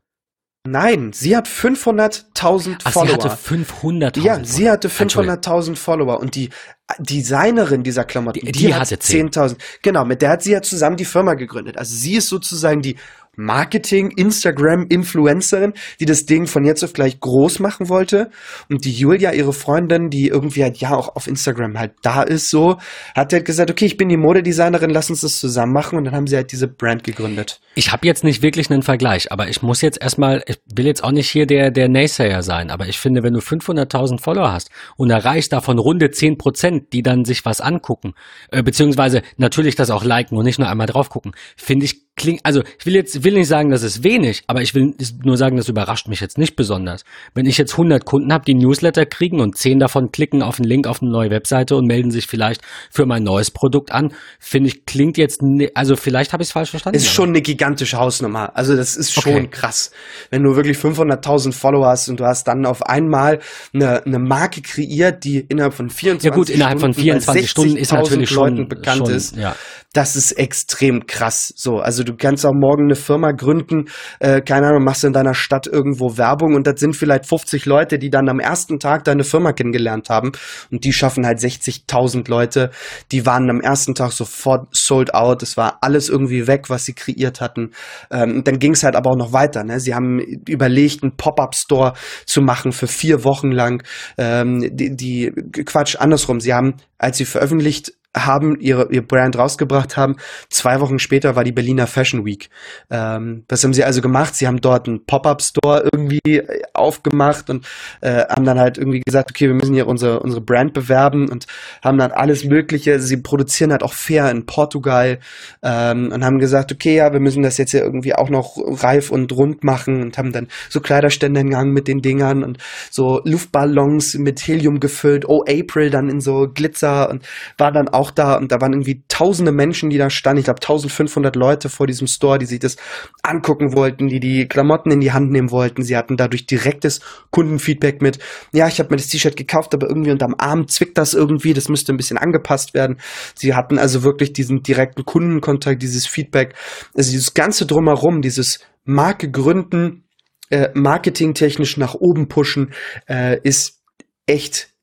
Speaker 2: Nein, sie hat 500.000 Follower.
Speaker 1: Sie hatte 500.000.
Speaker 2: Ja, sie hatte 500.000 Follower und die Designerin dieser Klamotten,
Speaker 1: die, die, die hatte 10.000. 10
Speaker 2: genau, mit der hat sie ja zusammen die Firma gegründet. Also sie ist sozusagen die Marketing, Instagram, Influencerin, die das Ding von jetzt auf gleich groß machen wollte. Und die Julia, ihre Freundin, die irgendwie halt ja auch auf Instagram halt da ist, so, hat halt gesagt, okay, ich bin die Modedesignerin, lass uns das zusammen machen. Und dann haben sie halt diese Brand gegründet.
Speaker 1: Ich habe jetzt nicht wirklich einen Vergleich, aber ich muss jetzt erstmal, ich will jetzt auch nicht hier der, der Naysayer sein, aber ich finde, wenn du 500.000 Follower hast und erreichst davon runde 10 Prozent, die dann sich was angucken, äh, beziehungsweise natürlich das auch liken und nicht nur einmal drauf gucken, finde ich klingt, also ich will jetzt, will nicht sagen, das ist wenig, aber ich will nur sagen, das überrascht mich jetzt nicht besonders. Wenn ich jetzt 100 Kunden habe, die Newsletter kriegen und 10 davon klicken auf einen Link auf eine neue Webseite und melden sich vielleicht für mein neues Produkt an, finde ich, klingt jetzt, ne, also vielleicht habe ich es falsch verstanden.
Speaker 2: Ist schon eine gigantische Hausnummer. Also das ist schon okay. krass. Wenn du wirklich 500.000 Follower hast und du hast dann auf einmal eine, eine Marke kreiert, die innerhalb von 24
Speaker 1: Stunden Ja gut, innerhalb
Speaker 2: Stunden
Speaker 1: von 24 Stunden ist natürlich
Speaker 2: Leuten
Speaker 1: schon
Speaker 2: bekannt
Speaker 1: schon,
Speaker 2: ist.
Speaker 1: Ja.
Speaker 2: Das ist extrem krass. So, also du kannst auch morgen eine Firma gründen, äh, keine Ahnung, machst in deiner Stadt irgendwo Werbung und das sind vielleicht 50 Leute, die dann am ersten Tag deine Firma kennengelernt haben und die schaffen halt 60.000 Leute. Die waren am ersten Tag sofort sold out. Es war alles irgendwie weg, was sie kreiert hatten. Ähm, dann ging es halt aber auch noch weiter. Ne? Sie haben überlegt, einen Pop-up-Store zu machen für vier Wochen lang. Ähm, die, die Quatsch andersrum. Sie haben, als sie veröffentlicht haben, ihre, ihr Brand rausgebracht haben. Zwei Wochen später war die Berliner Fashion Week. Ähm, was haben sie also gemacht? Sie haben dort einen Pop-Up-Store irgendwie äh, aufgemacht und äh, haben dann halt irgendwie gesagt, okay, wir müssen hier unsere, unsere Brand bewerben und haben dann alles Mögliche. Sie produzieren halt auch fair in Portugal ähm, und haben gesagt, okay, ja, wir müssen das jetzt hier irgendwie auch noch reif und rund machen und haben dann so Kleiderstände gegangen mit den Dingern und so Luftballons mit Helium gefüllt. Oh, April dann in so Glitzer und war dann auch auch da und da waren irgendwie tausende Menschen, die da standen. Ich glaube 1500 Leute vor diesem Store, die sich das angucken wollten, die die Klamotten in die Hand nehmen wollten. Sie hatten dadurch direktes Kundenfeedback mit, ja, ich habe mir das T-Shirt gekauft, aber irgendwie unterm Arm zwickt das irgendwie, das müsste ein bisschen angepasst werden. Sie hatten also wirklich diesen direkten Kundenkontakt, dieses Feedback, also dieses ganze drumherum, dieses Marke gründen, äh, marketingtechnisch nach oben pushen, äh, ist echt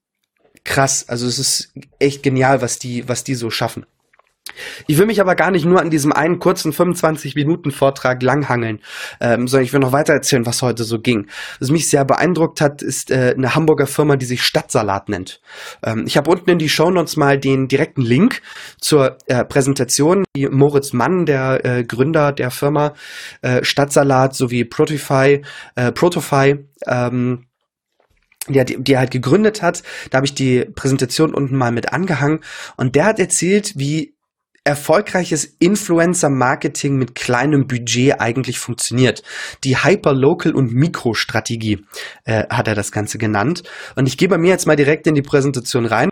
Speaker 2: krass. Also es ist echt genial, was die, was die so schaffen. Ich will mich aber gar nicht nur an diesem einen kurzen 25-Minuten-Vortrag langhangeln, ähm, sondern ich will noch weiter erzählen, was heute so ging. Was mich sehr beeindruckt hat, ist äh, eine Hamburger Firma, die sich Stadtsalat nennt. Ähm, ich habe unten in die Shownotes mal den direkten Link zur äh, Präsentation, die Moritz Mann, der äh, Gründer der Firma äh, Stadtsalat sowie Protify, äh, Protofy, ähm, die, die er halt gegründet hat. Da habe ich die Präsentation unten mal mit angehangen. Und der hat erzählt, wie erfolgreiches Influencer-Marketing mit kleinem Budget eigentlich funktioniert. Die Hyper-Local- und Mikro-Strategie äh, hat er das Ganze genannt. Und ich gehe bei mir jetzt mal direkt in die Präsentation rein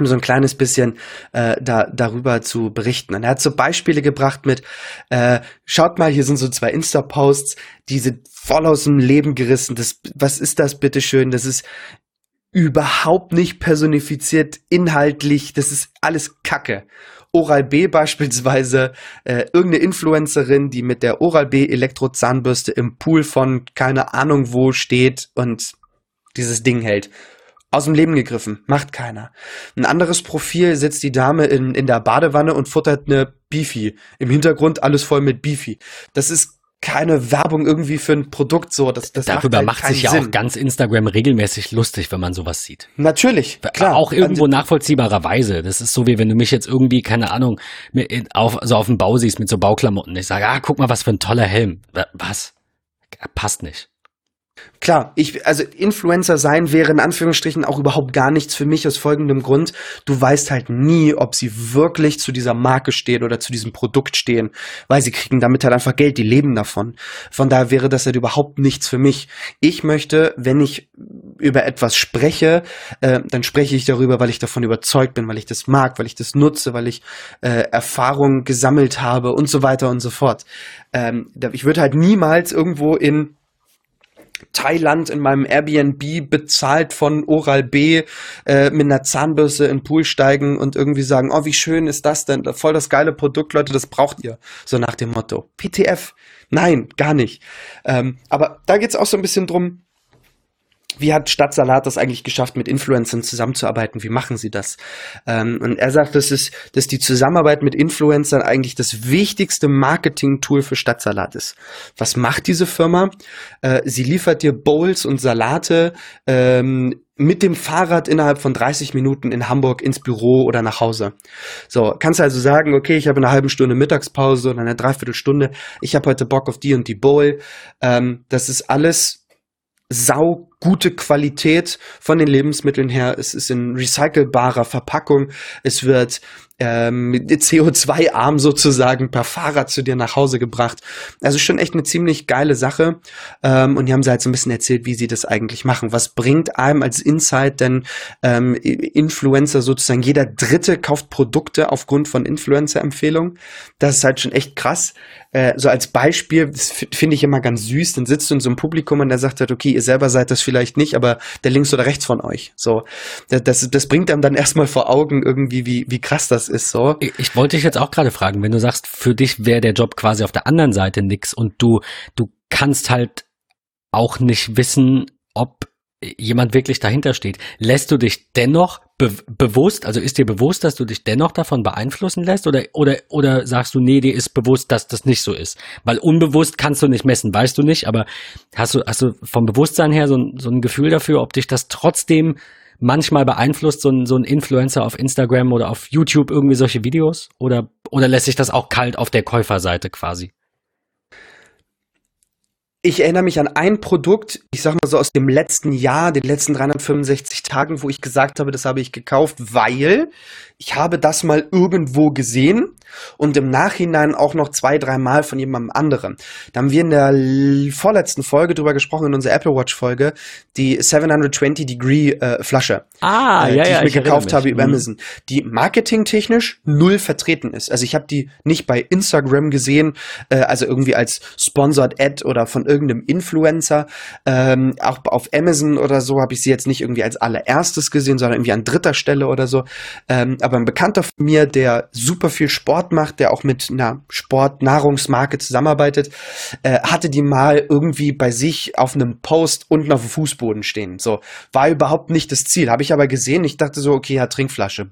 Speaker 2: um so ein kleines bisschen äh, da, darüber zu berichten. Und er hat so Beispiele gebracht mit, äh, schaut mal, hier sind so zwei Insta-Posts, die sind voll aus dem Leben gerissen. Das, was ist das bitteschön? Das ist überhaupt nicht personifiziert, inhaltlich, das ist alles Kacke. Oral B beispielsweise, äh, irgendeine Influencerin, die mit der Oral B Elektrozahnbürste im Pool von keine Ahnung wo steht und dieses Ding hält aus dem Leben gegriffen. Macht keiner. Ein anderes Profil sitzt die Dame in, in der Badewanne und futtert eine Beefy. Im Hintergrund alles voll mit Beefy. Das ist keine Werbung irgendwie für ein Produkt so. Das, das
Speaker 1: Darüber
Speaker 2: macht,
Speaker 1: halt macht sich ja
Speaker 2: Sinn.
Speaker 1: auch ganz Instagram regelmäßig lustig, wenn man sowas sieht.
Speaker 2: Natürlich, klar.
Speaker 1: Auch irgendwo nachvollziehbarerweise. Das ist so wie wenn du mich jetzt irgendwie, keine Ahnung, auf, so auf dem Bau siehst mit so Bauklamotten. Ich sage, ah, guck mal, was für ein toller Helm. Was? Passt nicht.
Speaker 2: Klar, ich, also Influencer sein wäre in Anführungsstrichen auch überhaupt gar nichts für mich aus folgendem Grund. Du weißt halt nie, ob sie wirklich zu dieser Marke stehen oder zu diesem Produkt stehen, weil sie kriegen damit halt einfach Geld, die leben davon. Von daher wäre das halt überhaupt nichts für mich. Ich möchte, wenn ich über etwas spreche, äh, dann spreche ich darüber, weil ich davon überzeugt bin, weil ich das mag, weil ich das nutze, weil ich äh, Erfahrungen gesammelt habe und so weiter und so fort. Ähm, ich würde halt niemals irgendwo in Thailand in meinem Airbnb bezahlt von Oral B äh, mit einer Zahnbürste in den Pool steigen und irgendwie sagen, oh, wie schön ist das denn? Voll das geile Produkt, Leute, das braucht ihr. So nach dem Motto. PTF. Nein, gar nicht. Ähm, aber da geht's auch so ein bisschen drum, wie hat Stadtsalat das eigentlich geschafft, mit Influencern zusammenzuarbeiten? Wie machen sie das? Ähm, und er sagt, das ist, dass die Zusammenarbeit mit Influencern eigentlich das wichtigste Marketing-Tool für Stadtsalat ist. Was macht diese Firma? Äh, sie liefert dir Bowls und Salate ähm, mit dem Fahrrad innerhalb von 30 Minuten in Hamburg ins Büro oder nach Hause. So, kannst also sagen, okay, ich habe eine halbe Stunde Mittagspause oder eine Dreiviertelstunde, ich habe heute Bock auf die und die Bowl. Ähm, das ist alles sau gute Qualität von den Lebensmitteln her. Es ist in recycelbarer Verpackung. Es wird ähm, CO2-arm sozusagen per Fahrrad zu dir nach Hause gebracht. Also schon echt eine ziemlich geile Sache. Ähm, und die haben sie halt so ein bisschen erzählt, wie sie das eigentlich machen. Was bringt einem als Insight denn ähm, Influencer sozusagen? Jeder Dritte kauft Produkte aufgrund von Influencer-Empfehlungen. Das ist halt schon echt krass. Äh, so als Beispiel, finde ich immer ganz süß, dann sitzt du in so einem Publikum und der sagt halt, okay, ihr selber seid das vielleicht nicht, aber der links oder rechts von euch. So, das, das bringt einem dann erstmal vor Augen irgendwie, wie, wie krass das ist. So.
Speaker 1: Ich, ich wollte dich jetzt auch gerade fragen, wenn du sagst, für dich wäre der Job quasi auf der anderen Seite nix und du, du kannst halt auch nicht wissen, ob jemand wirklich dahinter steht. Lässt du dich dennoch be bewusst, also ist dir bewusst, dass du dich dennoch davon beeinflussen lässt oder, oder, oder sagst du, nee, dir ist bewusst, dass das nicht so ist? Weil unbewusst kannst du nicht messen, weißt du nicht, aber hast du, hast du vom Bewusstsein her so ein, so ein Gefühl dafür, ob dich das trotzdem manchmal beeinflusst, so ein, so ein Influencer auf Instagram oder auf YouTube irgendwie solche Videos? Oder, oder lässt sich das auch kalt auf der Käuferseite quasi?
Speaker 2: Ich erinnere mich an ein Produkt, ich sag mal so aus dem letzten Jahr, den letzten 365 Tagen, wo ich gesagt habe, das habe ich gekauft, weil ich habe das mal irgendwo gesehen und im Nachhinein auch noch zwei, drei Mal von jemandem anderen. Da haben wir in der vorletzten Folge drüber gesprochen, in unserer Apple Watch Folge, die 720 Degree äh, Flasche,
Speaker 1: ah,
Speaker 2: äh,
Speaker 1: ja,
Speaker 2: die
Speaker 1: ja,
Speaker 2: ich mir gekauft habe über
Speaker 1: mhm.
Speaker 2: Amazon, die marketingtechnisch null vertreten ist. Also ich habe die nicht bei Instagram gesehen, äh, also irgendwie als Sponsored Ad oder von irgendeinem Influencer. Ähm, auch auf Amazon oder so habe ich sie jetzt nicht irgendwie als allererstes gesehen, sondern irgendwie an dritter Stelle oder so. Ähm, aber ein Bekannter von mir, der super viel Sport macht, der auch mit einer Sportnahrungsmarke zusammenarbeitet, äh, hatte die mal irgendwie bei sich auf einem Post unten auf dem Fußboden stehen. So, war überhaupt nicht das Ziel. Habe ich aber gesehen. Ich dachte so, okay, ja, Trinkflasche.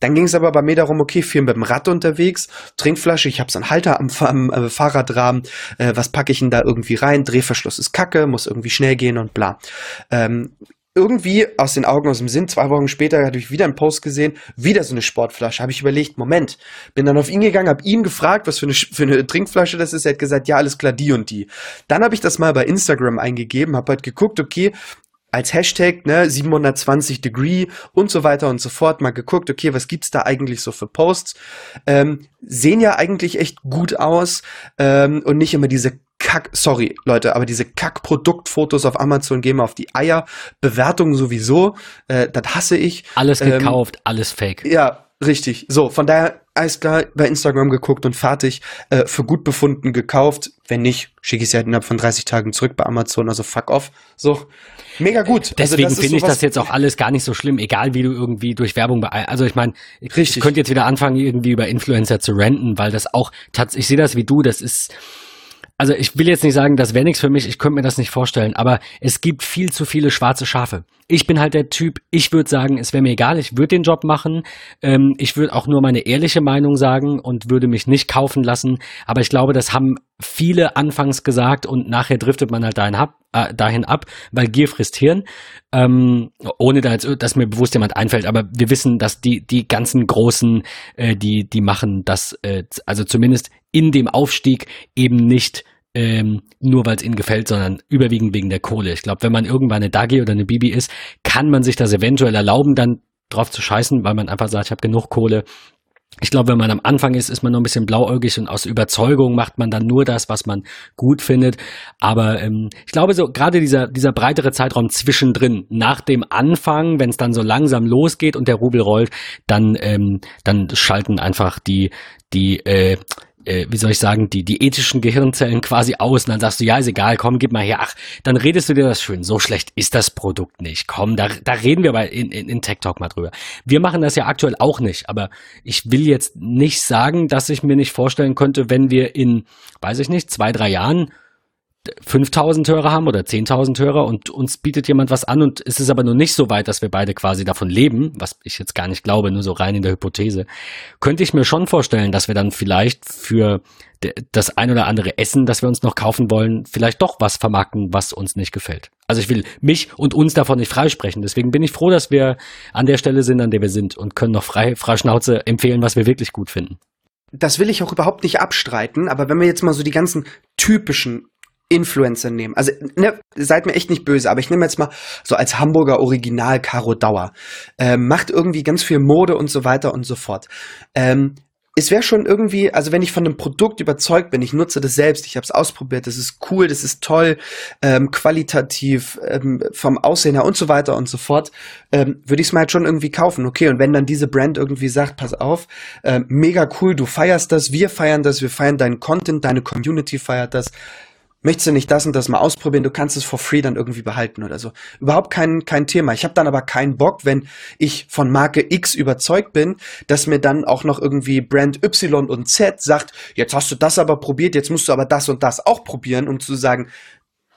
Speaker 2: Dann ging es aber bei mir darum, okay, viel mit dem Rad unterwegs, Trinkflasche, ich habe so einen Halter am, am äh, Fahrradrahmen, äh, was packe ich denn da irgendwie rein? Drehverschluss ist kacke, muss irgendwie schnell gehen und bla. Ähm, irgendwie aus den Augen, aus dem Sinn, zwei Wochen später hatte ich wieder einen Post gesehen, wieder so eine Sportflasche. Habe ich überlegt, Moment, bin dann auf ihn gegangen, habe ihn gefragt, was für eine, für eine Trinkflasche das ist. Er hat gesagt, ja, alles klar, die und die. Dann habe ich das mal bei Instagram eingegeben, habe halt geguckt, okay, als Hashtag, ne, 720 Degree und so weiter und so fort, mal geguckt, okay, was gibt's da eigentlich so für Posts? Ähm, sehen ja eigentlich echt gut aus ähm, und nicht immer diese Kack, sorry Leute, aber diese Kack-Produktfotos auf Amazon gehen mir auf die Eier. Bewertungen sowieso, äh, das hasse ich.
Speaker 1: Alles ähm, gekauft, ähm, alles fake.
Speaker 2: Ja, richtig. So, von daher alles klar, bei Instagram geguckt und fertig, äh, für gut befunden gekauft. Wenn nicht, schicke ich es ja innerhalb von 30 Tagen zurück bei Amazon, also fuck off. So, mega gut.
Speaker 1: Also Deswegen also finde ich das jetzt auch alles gar nicht so schlimm, egal wie du irgendwie durch Werbung bei, also ich meine, ich könnte jetzt wieder anfangen, irgendwie über Influencer zu renten, weil das auch, ich sehe das wie du, das ist, also ich will jetzt nicht sagen, das wäre nichts für mich, ich könnte mir das nicht vorstellen, aber es gibt viel zu viele schwarze Schafe. Ich bin halt der Typ, ich würde sagen, es wäre mir egal, ich würde den Job machen, ähm, ich würde auch nur meine ehrliche Meinung sagen und würde mich nicht kaufen lassen, aber ich glaube, das haben viele anfangs gesagt und nachher driftet man halt dahin ab, äh, dahin ab weil Gier frisst Hirn, ähm, ohne da jetzt, dass mir bewusst jemand einfällt, aber wir wissen, dass die, die ganzen Großen, äh, die, die machen das, äh, also zumindest in dem Aufstieg eben nicht ähm, nur weil es ihnen gefällt, sondern überwiegend wegen der Kohle. Ich glaube, wenn man irgendwann eine Dagi oder eine Bibi ist, kann man sich das eventuell erlauben, dann drauf zu scheißen, weil man einfach sagt, ich habe genug Kohle, ich glaube, wenn man am Anfang ist, ist man noch ein bisschen blauäugig und aus Überzeugung macht man dann nur das, was man gut findet. Aber ähm, ich glaube, so gerade dieser, dieser breitere Zeitraum zwischendrin, nach dem Anfang, wenn es dann so langsam losgeht und der Rubel rollt, dann, ähm, dann schalten einfach die, die äh, äh, wie soll ich sagen, die, die ethischen Gehirnzellen quasi aus und dann sagst du, ja, ist egal, komm, gib mal her. Ach, dann redest du dir das schön. So schlecht ist das Produkt nicht. Komm, da, da reden wir bei in, in, in Tech Talk mal drüber. Wir machen das ja aktuell auch nicht, aber ich will jetzt nicht sagen, dass ich mir nicht vorstellen könnte, wenn wir in, weiß ich nicht, zwei, drei Jahren 5000 Hörer haben oder 10.000 Hörer und uns bietet jemand was an und es ist aber nur nicht so weit, dass wir beide quasi davon leben, was ich jetzt gar nicht glaube, nur so rein in der Hypothese, könnte ich mir schon vorstellen, dass wir dann vielleicht für das ein oder andere Essen, das wir uns noch kaufen wollen, vielleicht doch was vermarkten, was uns nicht gefällt. Also ich will mich und uns davon nicht freisprechen. Deswegen bin ich froh, dass wir an der Stelle sind, an der wir sind und können noch frei, frei Schnauze empfehlen, was wir wirklich gut finden
Speaker 2: das will ich auch überhaupt nicht abstreiten, aber wenn wir jetzt mal so die ganzen typischen Influencer nehmen. Also, ne, seid mir echt nicht böse, aber ich nehme jetzt mal so als Hamburger Original Caro Dauer. Ähm, macht irgendwie ganz viel Mode und so weiter und so fort. Ähm, es wäre schon irgendwie, also wenn ich von einem Produkt überzeugt bin, ich nutze das selbst, ich habe es ausprobiert, das ist cool, das ist toll, ähm, qualitativ, ähm, vom Aussehen her und so weiter und so fort, ähm, würde ich es mir halt schon irgendwie kaufen. Okay, und wenn dann diese Brand irgendwie sagt, pass auf, äh, mega cool, du feierst das, wir feiern das, wir feiern deinen Content, deine Community feiert das, möchtest du nicht das und das mal ausprobieren, du kannst es for free dann irgendwie behalten oder so. Überhaupt kein, kein Thema. Ich habe dann aber keinen Bock, wenn ich von Marke X überzeugt bin, dass mir dann auch noch irgendwie Brand Y und Z sagt, jetzt hast du das aber probiert, jetzt musst du aber das und das auch probieren, um zu sagen,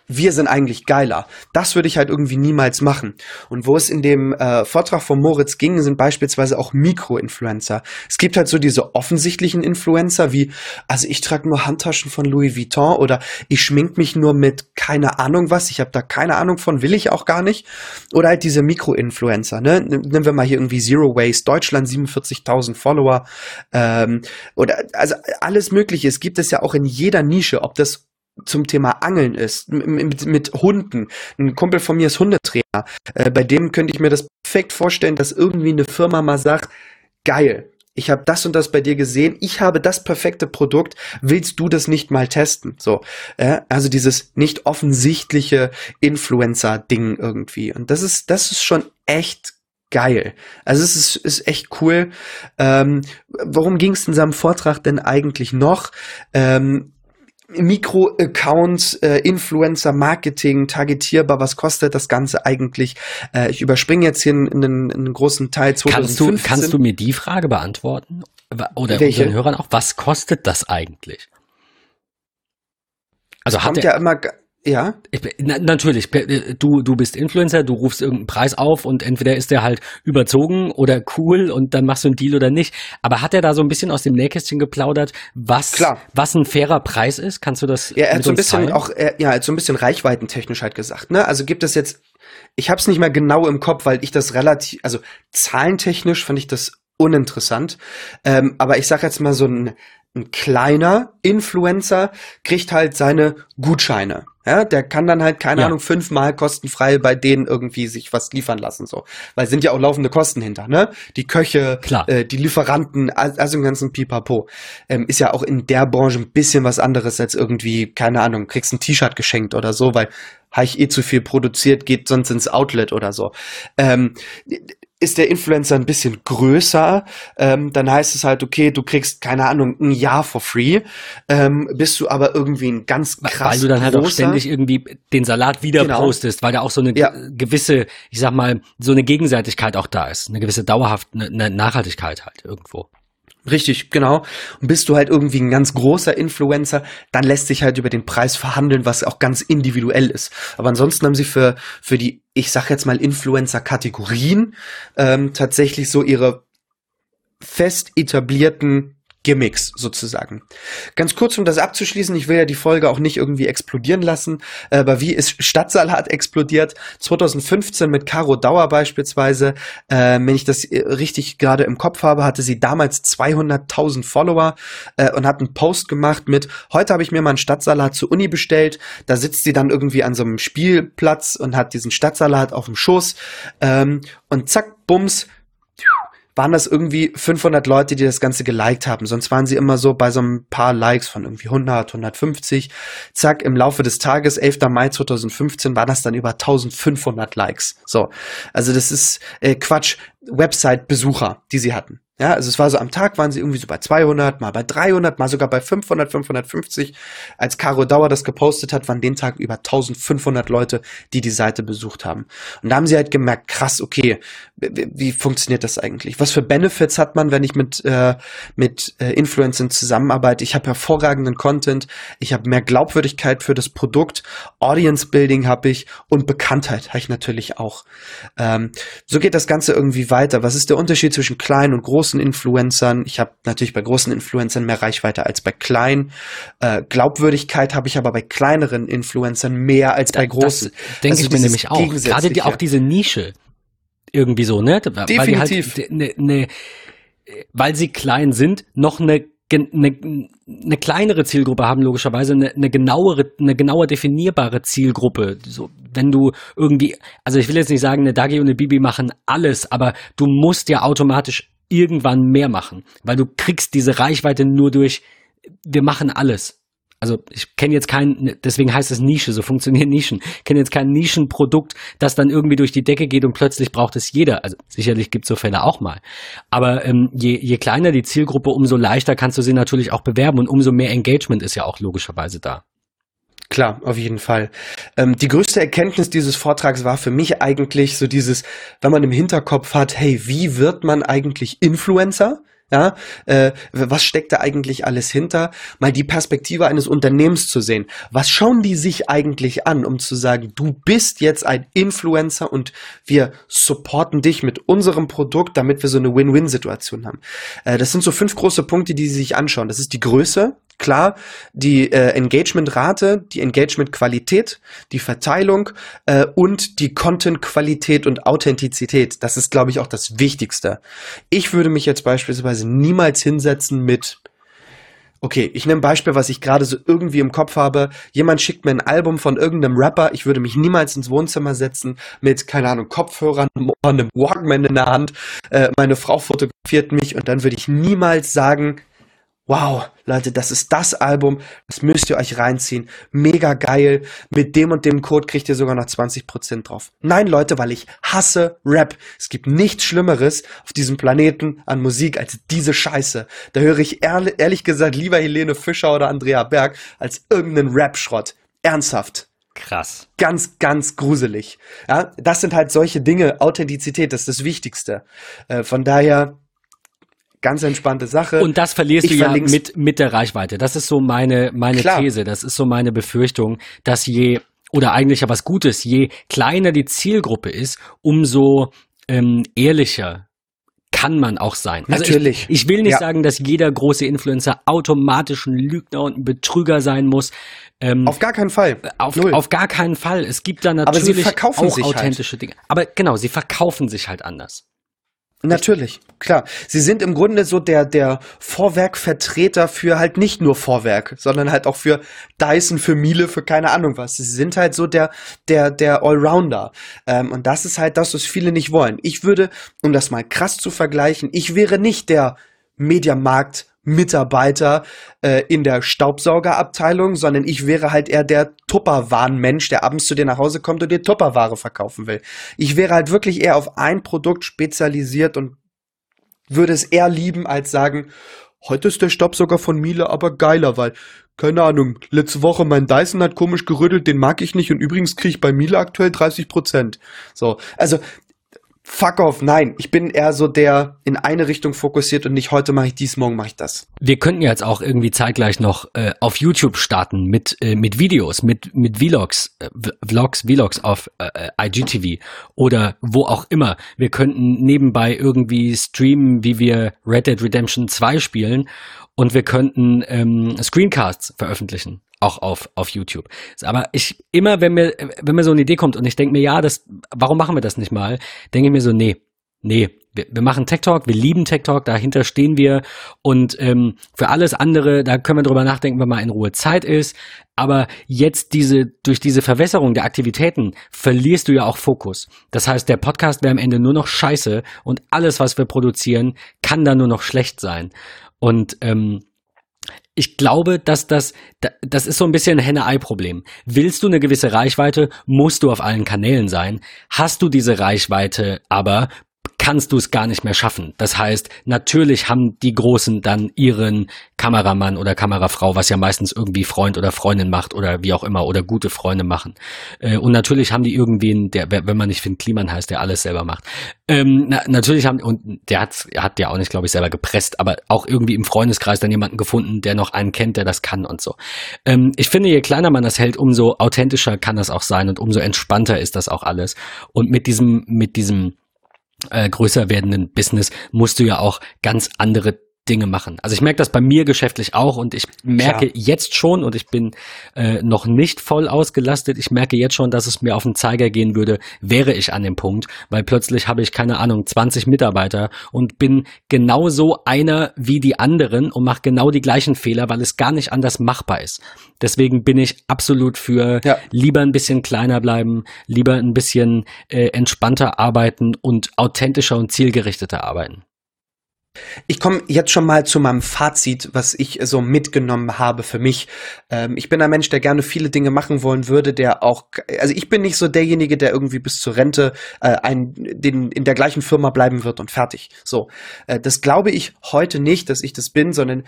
Speaker 2: wir sind eigentlich geiler. Das würde ich halt irgendwie niemals machen. Und wo es in dem äh, Vortrag von Moritz ging, sind beispielsweise auch Mikro-Influencer. Es gibt halt so diese offensichtlichen Influencer wie, also ich trage nur Handtaschen von Louis Vuitton oder ich schmink mich nur mit keine Ahnung was, ich habe da keine Ahnung von, will ich auch gar nicht. Oder halt diese Mikro-Influencer, ne? Nehmen wir mal hier irgendwie Zero Waste, Deutschland 47.000 Follower ähm, oder also alles mögliche. Es gibt es ja auch in jeder Nische, ob das zum Thema Angeln ist, mit, mit, Hunden. Ein Kumpel von mir ist Hundetrainer. Äh, bei dem könnte ich mir das perfekt vorstellen, dass irgendwie eine Firma mal sagt, geil, ich habe das und das bei dir gesehen, ich habe das perfekte Produkt, willst du das nicht mal testen? So, äh, also dieses nicht offensichtliche Influencer-Ding irgendwie. Und das ist, das ist schon echt geil. Also es ist, ist echt cool. Ähm, worum ging es in seinem Vortrag denn eigentlich noch? Ähm, Mikro-Accounts, äh, Influencer, Marketing, targetierbar, was kostet das Ganze eigentlich? Äh, ich überspringe jetzt hier in, in, in einen großen Teil
Speaker 1: 2015. Kannst du, kannst du mir die Frage beantworten? Oder Welche? unseren Hörern auch, was kostet das eigentlich?
Speaker 2: Also hat kommt ja immer ja.
Speaker 1: Ich, na, natürlich, du, du bist Influencer, du rufst irgendeinen Preis auf und entweder ist der halt überzogen oder cool und dann machst du einen Deal oder nicht. Aber hat er da so ein bisschen aus dem Nähkästchen geplaudert, was, Klar. was ein fairer Preis ist? Kannst du das?
Speaker 2: Ja, er hat so ein bisschen teilen? auch, er, ja, er hat so ein bisschen reichweitentechnisch halt gesagt, ne? Also gibt es jetzt, ich habe es nicht mehr genau im Kopf, weil ich das relativ, also zahlentechnisch fand ich das uninteressant. Ähm, aber ich sag jetzt mal so ein, ein kleiner Influencer kriegt halt seine Gutscheine. Ja, der kann dann halt, keine ja. Ahnung, fünfmal kostenfrei bei denen irgendwie sich was liefern lassen, so. Weil sind ja auch laufende Kosten hinter, ne? Die Köche, Klar. Äh, die Lieferanten, also den ganzen Pipapo. Ähm, ist ja auch in der Branche ein bisschen was anderes als irgendwie, keine Ahnung, kriegst ein T-Shirt geschenkt oder so, weil habe ich eh zu viel produziert, geht sonst ins Outlet oder so. Ähm, ist der Influencer ein bisschen größer, ähm, dann heißt es halt, okay, du kriegst, keine Ahnung, ein Jahr for free, ähm, bist du aber irgendwie ein ganz krass
Speaker 1: Weil du dann halt großer, auch ständig irgendwie den Salat wieder genau. postest, weil da auch so eine ja. gewisse, ich sag mal, so eine Gegenseitigkeit auch da ist, eine gewisse dauerhafte eine Nachhaltigkeit halt irgendwo.
Speaker 2: Richtig, genau. Und bist du halt irgendwie ein ganz großer Influencer, dann lässt sich halt über den Preis verhandeln, was auch ganz individuell ist. Aber ansonsten haben sie für, für die, ich sag jetzt mal, Influencer-Kategorien ähm, tatsächlich so ihre fest etablierten Gimmicks sozusagen. Ganz kurz, um das abzuschließen, ich will ja die Folge auch nicht irgendwie explodieren lassen, aber wie ist Stadtsalat explodiert? 2015 mit Caro Dauer beispielsweise, äh, wenn ich das äh, richtig gerade im Kopf habe, hatte sie damals 200.000 Follower äh, und hat einen Post gemacht mit, heute habe ich mir mal einen Stadtsalat zur Uni bestellt, da sitzt sie dann irgendwie an so einem Spielplatz und hat diesen Stadtsalat auf dem Schoß ähm, und zack, bums, waren das irgendwie 500 Leute, die das Ganze geliked haben. Sonst waren sie immer so bei so ein paar Likes von irgendwie 100, 150. Zack, im Laufe des Tages, 11. Mai 2015, war das dann über 1500 Likes. So, also das ist äh, Quatsch. Website-Besucher, die sie hatten. Ja, also es war so am Tag waren sie irgendwie so bei 200, mal bei 300, mal sogar bei 500, 550. Als Caro Dauer das gepostet hat, waren den Tag über 1500 Leute, die die Seite besucht haben. Und da haben sie halt gemerkt, krass, okay, wie, funktioniert das eigentlich? Was für Benefits hat man, wenn ich mit äh, mit äh, Influencern zusammenarbeite? Ich habe hervorragenden Content, ich habe mehr Glaubwürdigkeit für das Produkt, Audience Building habe ich und Bekanntheit habe ich natürlich auch. Ähm, so geht das Ganze irgendwie weiter. Was ist der Unterschied zwischen klein und groß? großen Influencern. Ich habe natürlich bei großen Influencern mehr Reichweite als bei kleinen. Äh, Glaubwürdigkeit habe ich aber bei kleineren Influencern mehr als bei großen.
Speaker 1: Denke also ich mir nämlich auch. Gerade die, auch diese Nische irgendwie so, ne?
Speaker 2: Definitiv.
Speaker 1: Weil, halt ne, ne, weil sie klein sind, noch eine eine, eine kleinere Zielgruppe haben, logischerweise eine, eine genauere, eine genauer definierbare Zielgruppe. So, wenn du irgendwie, also ich will jetzt nicht sagen, eine Dagi und eine Bibi machen alles, aber du musst ja automatisch irgendwann mehr machen, weil du kriegst diese Reichweite nur durch, wir machen alles. Also ich kenne jetzt kein, deswegen heißt es Nische, so funktionieren Nischen. Ich kenne jetzt kein Nischenprodukt, das dann irgendwie durch die Decke geht und plötzlich braucht es jeder. Also sicherlich gibt es so Fälle auch mal. Aber ähm, je, je kleiner die Zielgruppe, umso leichter kannst du sie natürlich auch bewerben und umso mehr Engagement ist ja auch logischerweise da.
Speaker 2: Klar, auf jeden Fall. Ähm, die größte Erkenntnis dieses Vortrags war für mich eigentlich so dieses, wenn man im Hinterkopf hat, hey, wie wird man eigentlich Influencer? Ja, äh, was steckt da eigentlich alles hinter? Mal die Perspektive eines Unternehmens zu sehen. Was schauen die sich eigentlich an, um zu sagen, du bist jetzt ein Influencer und wir supporten dich mit unserem Produkt, damit wir so eine Win-Win-Situation haben. Äh, das sind so fünf große Punkte, die sie sich anschauen. Das ist die Größe, klar, die äh, Engagement-Rate, die Engagement-Qualität, die Verteilung äh, und die Content-Qualität und Authentizität. Das ist, glaube ich, auch das Wichtigste. Ich würde mich jetzt beispielsweise niemals hinsetzen mit Okay, ich nehme ein Beispiel, was ich gerade so irgendwie im Kopf habe. Jemand schickt mir ein Album von irgendeinem Rapper. Ich würde mich niemals ins Wohnzimmer setzen mit, keine Ahnung, Kopfhörern, einem Walkman in der Hand. Äh, meine Frau fotografiert mich und dann würde ich niemals sagen, wow, Leute, das ist das Album, das müsst ihr euch reinziehen. Mega geil. Mit dem und dem Code kriegt ihr sogar noch 20% drauf. Nein, Leute, weil ich hasse Rap. Es gibt nichts Schlimmeres auf diesem Planeten an Musik als diese Scheiße. Da höre ich ehrlich, ehrlich gesagt lieber Helene Fischer oder Andrea Berg als irgendeinen Rap-Schrott. Ernsthaft.
Speaker 1: Krass.
Speaker 2: Ganz, ganz gruselig. Ja, das sind halt solche Dinge. Authentizität, das ist das Wichtigste. Äh, von daher, ganz entspannte Sache.
Speaker 1: Und das verlierst ich du ja mit, mit der Reichweite. Das ist so meine, meine These. Das ist so meine Befürchtung, dass je, oder eigentlich ja was Gutes, je kleiner die Zielgruppe ist, umso ähm, ehrlicher kann man auch sein.
Speaker 2: Also Natürlich.
Speaker 1: Ich, ich will nicht ja. sagen, dass jeder große Influencer automatisch ein Lügner und ein Betrüger sein muss.
Speaker 2: Ähm, auf gar keinen Fall.
Speaker 1: Auf, auf, gar keinen Fall. Es gibt da natürlich auch halt. authentische halt. Dinge. Aber genau, sie verkaufen sich halt anders.
Speaker 2: Natürlich, klar. Sie sind im Grunde so der, der Vorwerkvertreter für halt nicht nur Vorwerk, sondern halt auch für Dyson, für Miele, für keine Ahnung was. Sie sind halt so der, der, der Allrounder. Ähm, und das ist halt das, was viele nicht wollen. Ich würde, um das mal krass zu vergleichen, ich wäre nicht der Mediamarkt Mitarbeiter äh, in der Staubsaugerabteilung, sondern ich wäre halt eher der Tupperwaren-Mensch, der abends zu dir nach Hause kommt und dir Tupperware verkaufen will. Ich wäre halt wirklich eher auf ein Produkt spezialisiert und würde es eher lieben, als sagen, heute ist der Staubsauger von Miele aber geiler, weil keine Ahnung, letzte Woche mein Dyson hat komisch gerüttelt, den mag ich nicht und übrigens kriege ich bei Miele aktuell 30 Prozent. So, also fuck off, nein, ich bin eher so der in eine Richtung fokussiert und nicht heute mache ich dies, morgen mache ich das.
Speaker 1: Wir könnten jetzt auch irgendwie zeitgleich noch äh, auf YouTube starten mit äh, mit Videos, mit mit Vlogs, äh, Vlogs, Vlogs auf äh, IGTV oder wo auch immer. Wir könnten nebenbei irgendwie streamen, wie wir Red Dead Redemption 2 spielen und wir könnten ähm, Screencasts veröffentlichen auch auf, auf YouTube. Aber ich, immer wenn mir, wenn mir so eine Idee kommt und ich denke mir, ja, das, warum machen wir das nicht mal, denke ich mir so, nee, nee, wir, wir machen Tech Talk, wir lieben Tech Talk, dahinter stehen wir und ähm, für alles andere, da können wir drüber nachdenken, wenn mal in Ruhe Zeit ist. Aber jetzt diese, durch diese Verwässerung der Aktivitäten verlierst du ja auch Fokus. Das heißt, der Podcast wäre am Ende nur noch scheiße und alles, was wir produzieren, kann da nur noch schlecht sein. Und ähm, ich glaube, dass das, das ist so ein bisschen ein Henne-Ei-Problem. Willst du eine gewisse Reichweite, musst du auf allen Kanälen sein. Hast du diese Reichweite aber, kannst du es gar nicht mehr schaffen. Das heißt, natürlich haben die Großen dann ihren Kameramann oder Kamerafrau, was ja meistens irgendwie Freund oder Freundin macht oder wie auch immer oder gute Freunde machen. Äh, und natürlich haben die irgendwen, der, wenn man nicht Finn Kliman heißt, der alles selber macht. Ähm, na, natürlich haben, und der hat, hat ja auch nicht, glaube ich, selber gepresst, aber auch irgendwie im Freundeskreis dann jemanden gefunden, der noch einen kennt, der das kann und so. Ähm, ich finde, je kleiner man das hält, umso authentischer kann das auch sein und umso entspannter ist das auch alles. Und mit diesem, mit diesem, äh, größer werdenden Business musst du ja auch ganz andere Dinge machen. Also ich merke das bei mir geschäftlich auch und ich merke Klar. jetzt schon und ich bin äh, noch nicht voll ausgelastet. Ich merke jetzt schon, dass es mir auf den Zeiger gehen würde, wäre ich an dem Punkt, weil plötzlich habe ich keine Ahnung 20 Mitarbeiter und bin genauso einer wie die anderen und mache genau die gleichen Fehler, weil es gar nicht anders machbar ist. Deswegen bin ich absolut für ja. lieber ein bisschen kleiner bleiben, lieber ein bisschen äh, entspannter arbeiten und authentischer und zielgerichteter arbeiten.
Speaker 2: Ich komme jetzt schon mal zu meinem Fazit, was ich so mitgenommen habe für mich. Ähm, ich bin ein Mensch, der gerne viele Dinge machen wollen würde, der auch, also ich bin nicht so derjenige, der irgendwie bis zur Rente äh, ein, den, in der gleichen Firma bleiben wird und fertig. So, äh, das glaube ich heute nicht, dass ich das bin, sondern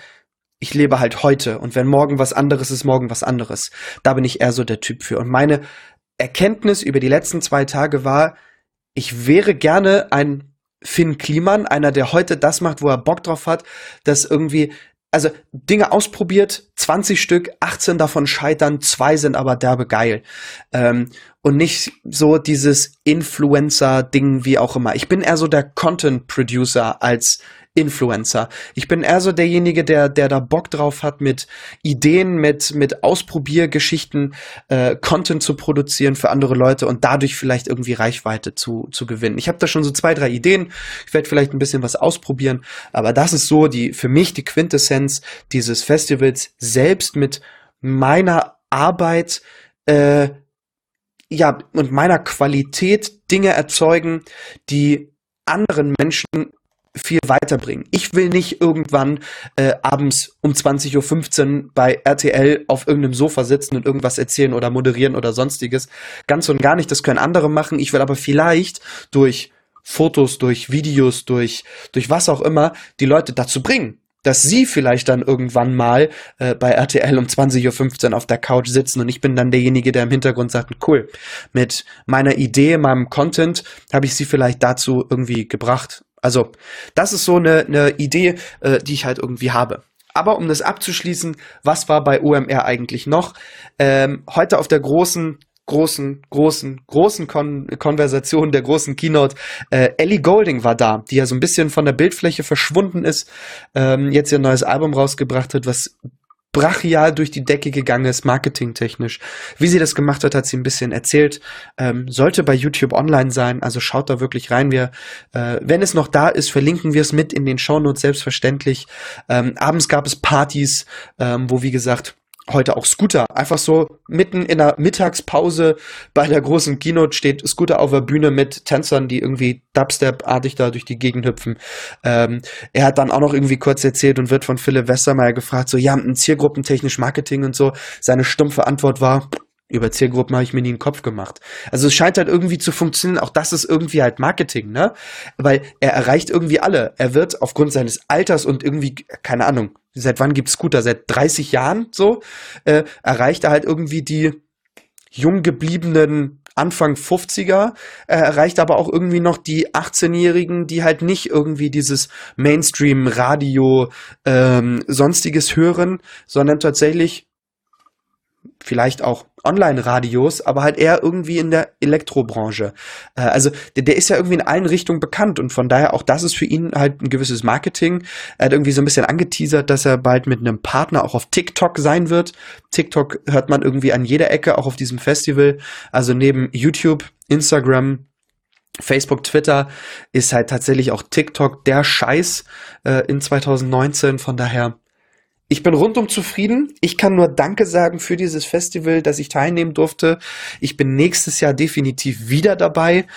Speaker 2: ich lebe halt heute und wenn morgen was anderes ist, morgen was anderes. Da bin ich eher so der Typ für. Und meine Erkenntnis über die letzten zwei Tage war, ich wäre gerne ein Finn Kliman, einer, der heute das macht, wo er Bock drauf hat, dass irgendwie, also Dinge ausprobiert, 20 Stück, 18 davon scheitern, zwei sind aber derbe geil. Ähm, und nicht so dieses Influencer-Ding wie auch immer. Ich bin eher so der Content-Producer als Influencer. Ich bin eher so derjenige, der, der da Bock drauf hat, mit Ideen, mit, mit Ausprobiergeschichten äh, Content zu produzieren für andere Leute und dadurch vielleicht irgendwie Reichweite zu, zu gewinnen. Ich habe da schon so zwei, drei Ideen. Ich werde vielleicht ein bisschen was ausprobieren, aber das ist so die für mich die Quintessenz dieses Festivals selbst mit meiner Arbeit äh, ja, und meiner Qualität Dinge erzeugen, die anderen Menschen viel weiterbringen. Ich will nicht irgendwann äh, abends um 20.15 Uhr bei RTL auf irgendeinem Sofa sitzen und irgendwas erzählen oder moderieren oder sonstiges. Ganz und gar nicht, das können andere machen. Ich will aber vielleicht durch Fotos, durch Videos, durch, durch was auch immer, die Leute dazu bringen, dass sie vielleicht dann irgendwann mal äh, bei RTL um 20.15 Uhr auf der Couch sitzen und ich bin dann derjenige, der im Hintergrund sagt, cool, mit meiner Idee, meinem Content habe ich sie vielleicht dazu irgendwie gebracht, also, das ist so eine, eine Idee, äh, die ich halt irgendwie habe. Aber um das abzuschließen, was war bei OMR eigentlich noch? Ähm, heute auf der großen, großen, großen, großen Kon Konversation, der großen Keynote, äh, Ellie Golding war da, die ja so ein bisschen von der Bildfläche verschwunden ist, ähm, jetzt ihr neues Album rausgebracht hat, was brachial durch die Decke gegangen ist, marketingtechnisch. Wie sie das gemacht hat, hat sie ein bisschen erzählt. Ähm, sollte bei YouTube online sein, also schaut da wirklich rein. Wir, äh, wenn es noch da ist, verlinken wir es mit in den Shownotes selbstverständlich. Ähm, abends gab es Partys, ähm, wo wie gesagt heute auch Scooter. Einfach so mitten in der Mittagspause bei der großen Keynote steht Scooter auf der Bühne mit Tänzern, die irgendwie Dubstep-artig da durch die Gegend hüpfen. Ähm, er hat dann auch noch irgendwie kurz erzählt und wird von Philipp Westermeier gefragt, so, ja, ein Zielgruppentechnisch Marketing und so. Seine stumpfe Antwort war, über Zielgruppen habe ich mir nie einen Kopf gemacht. Also es scheint halt irgendwie zu funktionieren. Auch das ist irgendwie halt Marketing, ne? Weil er erreicht irgendwie alle. Er wird aufgrund seines Alters und irgendwie, keine Ahnung, seit wann gibt's Scooter? Seit 30 Jahren so? Äh, erreicht er halt irgendwie die jung gebliebenen Anfang 50er, äh, erreicht aber auch irgendwie noch die 18-Jährigen, die halt nicht irgendwie dieses Mainstream-Radio ähm, sonstiges hören, sondern tatsächlich vielleicht auch Online-Radios, aber halt eher irgendwie in der Elektrobranche. Äh, also der, der ist ja irgendwie in allen Richtungen bekannt und von daher auch das ist für ihn halt ein gewisses Marketing. Er hat irgendwie so ein bisschen angeteasert, dass er bald mit einem Partner auch auf TikTok sein wird. TikTok hört man irgendwie an jeder Ecke, auch auf diesem Festival. Also neben YouTube, Instagram, Facebook, Twitter ist halt tatsächlich auch TikTok der Scheiß äh, in 2019. Von daher ich bin rundum zufrieden. Ich kann nur Danke sagen für dieses Festival, dass ich teilnehmen durfte. Ich bin nächstes Jahr definitiv wieder dabei.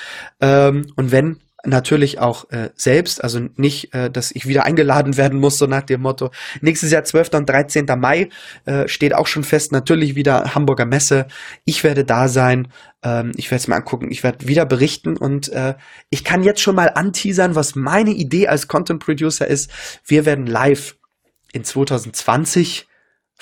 Speaker 2: Ähm, und wenn natürlich auch äh, selbst, also nicht, äh, dass ich wieder eingeladen werden muss, so nach dem Motto. Nächstes Jahr 12. und 13. Mai äh, steht auch schon fest, natürlich wieder Hamburger Messe. Ich werde da sein. Ähm, ich werde es mir angucken. Ich werde wieder berichten und äh, ich kann jetzt schon mal anteasern, was meine Idee als Content Producer ist. Wir werden live in 2020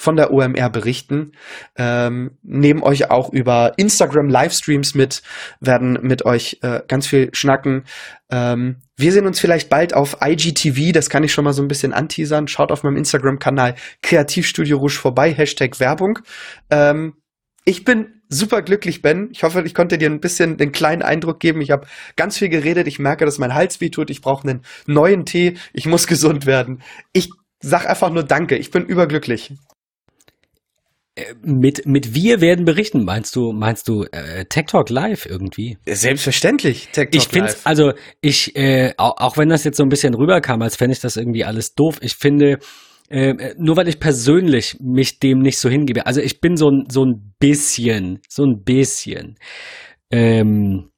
Speaker 2: von der OMR berichten, ähm, nehmen euch auch über Instagram Livestreams mit, werden mit euch äh, ganz viel schnacken. Ähm, wir sehen uns vielleicht bald auf IGTV, das kann ich schon mal so ein bisschen anteasern. Schaut auf meinem Instagram-Kanal Kreativstudio Rouge vorbei, Hashtag Werbung. Ähm, ich bin super glücklich, Ben. Ich hoffe, ich konnte dir ein bisschen den kleinen Eindruck geben. Ich habe ganz viel geredet. Ich merke, dass mein Hals weh tut. Ich brauche einen neuen Tee. Ich muss gesund werden. Ich sag einfach nur Danke. Ich bin überglücklich.
Speaker 1: Äh, mit, mit wir werden berichten, meinst du, meinst du äh, Tech Talk Live irgendwie?
Speaker 2: Selbstverständlich,
Speaker 1: Tech Talk ich finde, also ich, äh, auch, auch wenn das jetzt so ein bisschen rüberkam, als fände ich das irgendwie alles doof, ich finde, äh, nur weil ich persönlich mich dem nicht so hingebe, also ich bin so ein, so ein bisschen, so ein bisschen, ähm,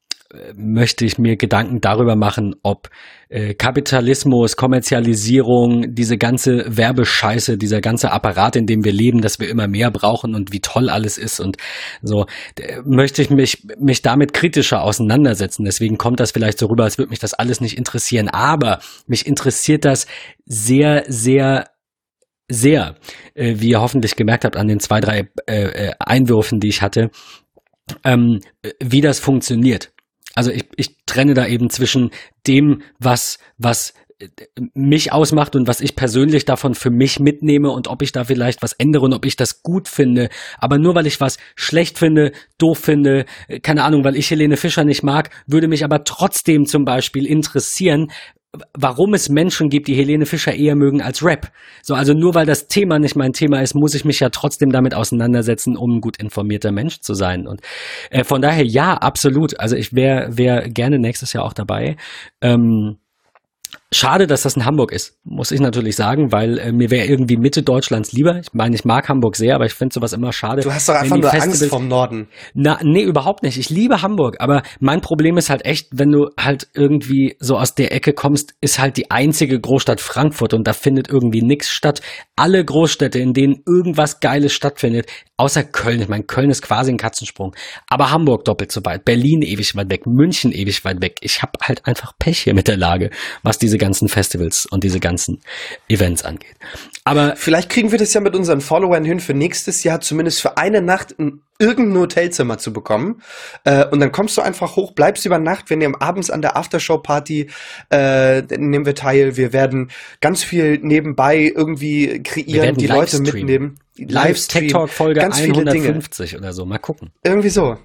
Speaker 1: möchte ich mir Gedanken darüber machen, ob äh, Kapitalismus, Kommerzialisierung, diese ganze Werbescheiße, dieser ganze Apparat, in dem wir leben, dass wir immer mehr brauchen und wie toll alles ist und so, möchte ich mich, mich damit kritischer auseinandersetzen. Deswegen kommt das vielleicht so rüber, als würde mich das alles nicht interessieren. Aber mich interessiert das sehr, sehr sehr, äh, wie ihr hoffentlich gemerkt habt an den zwei, drei äh, äh Einwürfen, die ich hatte, ähm, wie das funktioniert. Also ich, ich trenne da eben zwischen dem, was, was äh, mich ausmacht und was ich persönlich davon für mich mitnehme und ob ich da vielleicht was ändere und ob ich das gut finde. Aber nur weil ich was schlecht finde, doof finde, äh, keine Ahnung, weil ich Helene Fischer nicht mag, würde mich aber trotzdem zum Beispiel interessieren, warum es Menschen gibt, die Helene Fischer eher mögen als Rap. So, also nur weil das Thema nicht mein Thema ist, muss ich mich ja trotzdem damit auseinandersetzen, um ein gut informierter Mensch zu sein. Und äh, von daher ja, absolut. Also ich wäre wär gerne nächstes Jahr auch dabei. Ähm, Schade, dass das in Hamburg ist, muss ich natürlich sagen, weil äh, mir wäre irgendwie Mitte Deutschlands lieber. Ich meine, ich mag Hamburg sehr, aber ich finde sowas immer schade.
Speaker 2: Du hast doch einfach nur Festivals Angst vom Norden.
Speaker 1: Na, nee, überhaupt nicht. Ich liebe Hamburg, aber mein Problem ist halt echt, wenn du halt irgendwie so aus der Ecke kommst, ist halt die einzige Großstadt Frankfurt und da findet irgendwie nichts statt. Alle Großstädte, in denen irgendwas Geiles stattfindet, außer Köln. Ich meine, Köln ist quasi ein Katzensprung, aber Hamburg doppelt so weit, Berlin ewig weit weg, München ewig weit weg. Ich habe halt einfach Pech hier mit der Lage, was diese ganzen Festivals und diese ganzen Events angeht.
Speaker 2: Aber vielleicht kriegen wir das ja mit unseren Followern hin, für nächstes Jahr zumindest für eine Nacht ein irgendein Hotelzimmer zu bekommen. Äh, und dann kommst du einfach hoch, bleibst über Nacht. Wir nehmen abends an der Aftershow-Party, äh, nehmen wir teil. Wir werden ganz viel nebenbei irgendwie kreieren, die Leute mitnehmen.
Speaker 1: Livestream. Tech Talk Folge ganz 150 oder so. Mal gucken.
Speaker 2: Irgendwie so.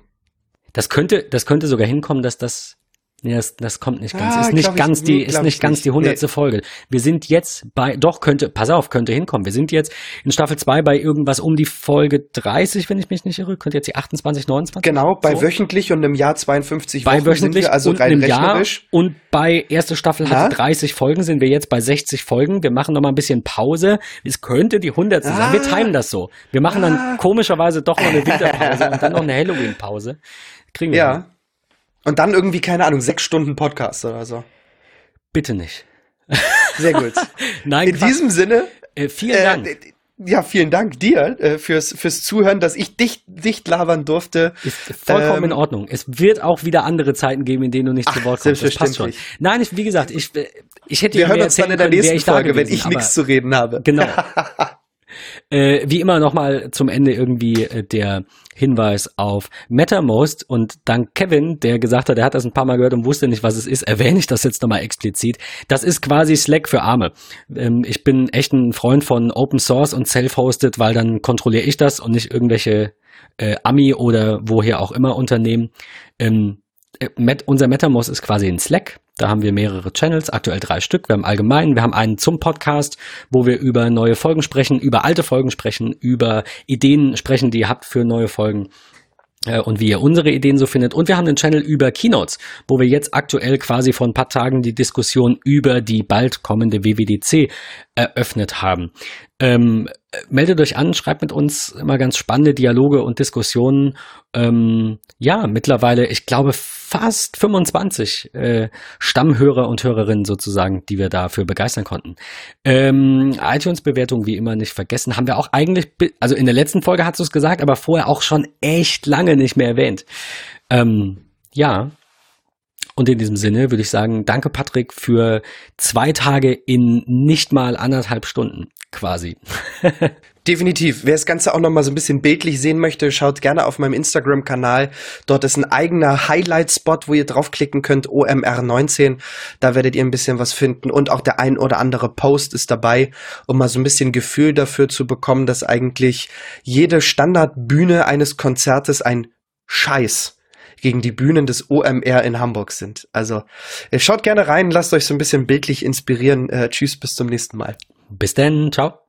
Speaker 1: Das könnte, das könnte sogar hinkommen, dass das Nee, das, das kommt nicht ganz. Ah, ist nicht ganz ich, die, ist nicht ganz die hundertste nee. Folge. Wir sind jetzt bei, doch könnte, pass auf, könnte hinkommen. Wir sind jetzt in Staffel 2 bei irgendwas um die Folge 30, wenn ich mich nicht irre. Könnte jetzt die 28, 29?
Speaker 2: Genau, bei so. wöchentlich und im Jahr 52
Speaker 1: bei Wochen wöchentlich wir also und rein rechnerisch. Jahr und bei erste Staffel hat 30 Folgen, sind wir jetzt bei 60 Folgen. Wir machen noch mal ein bisschen Pause. Es könnte die hundertste ah. sein. Wir timen das so. Wir machen dann ah. komischerweise doch noch eine Winterpause und dann noch eine Halloween-Pause.
Speaker 2: Kriegen wir. Ja. Hin. Und dann irgendwie, keine Ahnung, sechs Stunden Podcast oder so.
Speaker 1: Bitte nicht.
Speaker 2: Sehr gut.
Speaker 1: Nein,
Speaker 2: in Quatsch. diesem Sinne.
Speaker 1: Äh, vielen äh, Dank.
Speaker 2: Ja, vielen Dank dir äh, fürs, fürs Zuhören, dass ich dich dicht labern durfte.
Speaker 1: Ist vollkommen ähm, in Ordnung. Es wird auch wieder andere Zeiten geben, in denen du nicht ach, zu Wort kommst.
Speaker 2: Das passt schon.
Speaker 1: Nein, ich, wie gesagt, ich, äh, ich hätte
Speaker 2: Wir hören uns dann in der nächsten Folge, wenn ich nichts zu reden habe.
Speaker 1: Genau. Äh, wie immer nochmal zum Ende irgendwie äh, der Hinweis auf MetaMost und dank Kevin, der gesagt hat, er hat das ein paar Mal gehört und wusste nicht, was es ist, erwähne ich das jetzt nochmal explizit. Das ist quasi Slack für Arme. Ähm, ich bin echt ein Freund von Open Source und Self-Hosted, weil dann kontrolliere ich das und nicht irgendwelche äh, Ami oder woher auch immer Unternehmen. Ähm, äh, Met, unser MetaMost ist quasi ein Slack. Da haben wir mehrere Channels, aktuell drei Stück. Wir haben allgemein, wir haben einen zum Podcast, wo wir über neue Folgen sprechen, über alte Folgen sprechen, über Ideen sprechen, die ihr habt für neue Folgen äh, und wie ihr unsere Ideen so findet. Und wir haben einen Channel über Keynotes, wo wir jetzt aktuell quasi vor ein paar Tagen die Diskussion über die bald kommende WWDC eröffnet haben. Ähm, meldet euch an, schreibt mit uns immer ganz spannende Dialoge und Diskussionen. Ähm, ja, mittlerweile, ich glaube, fast 25 äh, Stammhörer und Hörerinnen sozusagen, die wir dafür begeistern konnten. Ähm, iTunes-Bewertung wie immer nicht vergessen. Haben wir auch eigentlich, also in der letzten Folge hast du es gesagt, aber vorher auch schon echt lange nicht mehr erwähnt. Ähm, ja, und in diesem Sinne würde ich sagen, danke Patrick für zwei Tage in nicht mal anderthalb Stunden quasi.
Speaker 2: Definitiv. Wer das Ganze auch noch mal so ein bisschen bildlich sehen möchte, schaut gerne auf meinem Instagram-Kanal. Dort ist ein eigener Highlight-Spot, wo ihr draufklicken könnt, OMR19. Da werdet ihr ein bisschen was finden. Und auch der ein oder andere Post ist dabei, um mal so ein bisschen Gefühl dafür zu bekommen, dass eigentlich jede Standardbühne eines Konzertes ein Scheiß gegen die Bühnen des OMR in Hamburg sind. Also äh, schaut gerne rein, lasst euch so ein bisschen bildlich inspirieren. Äh, tschüss, bis zum nächsten Mal.
Speaker 1: Bis dann, ciao.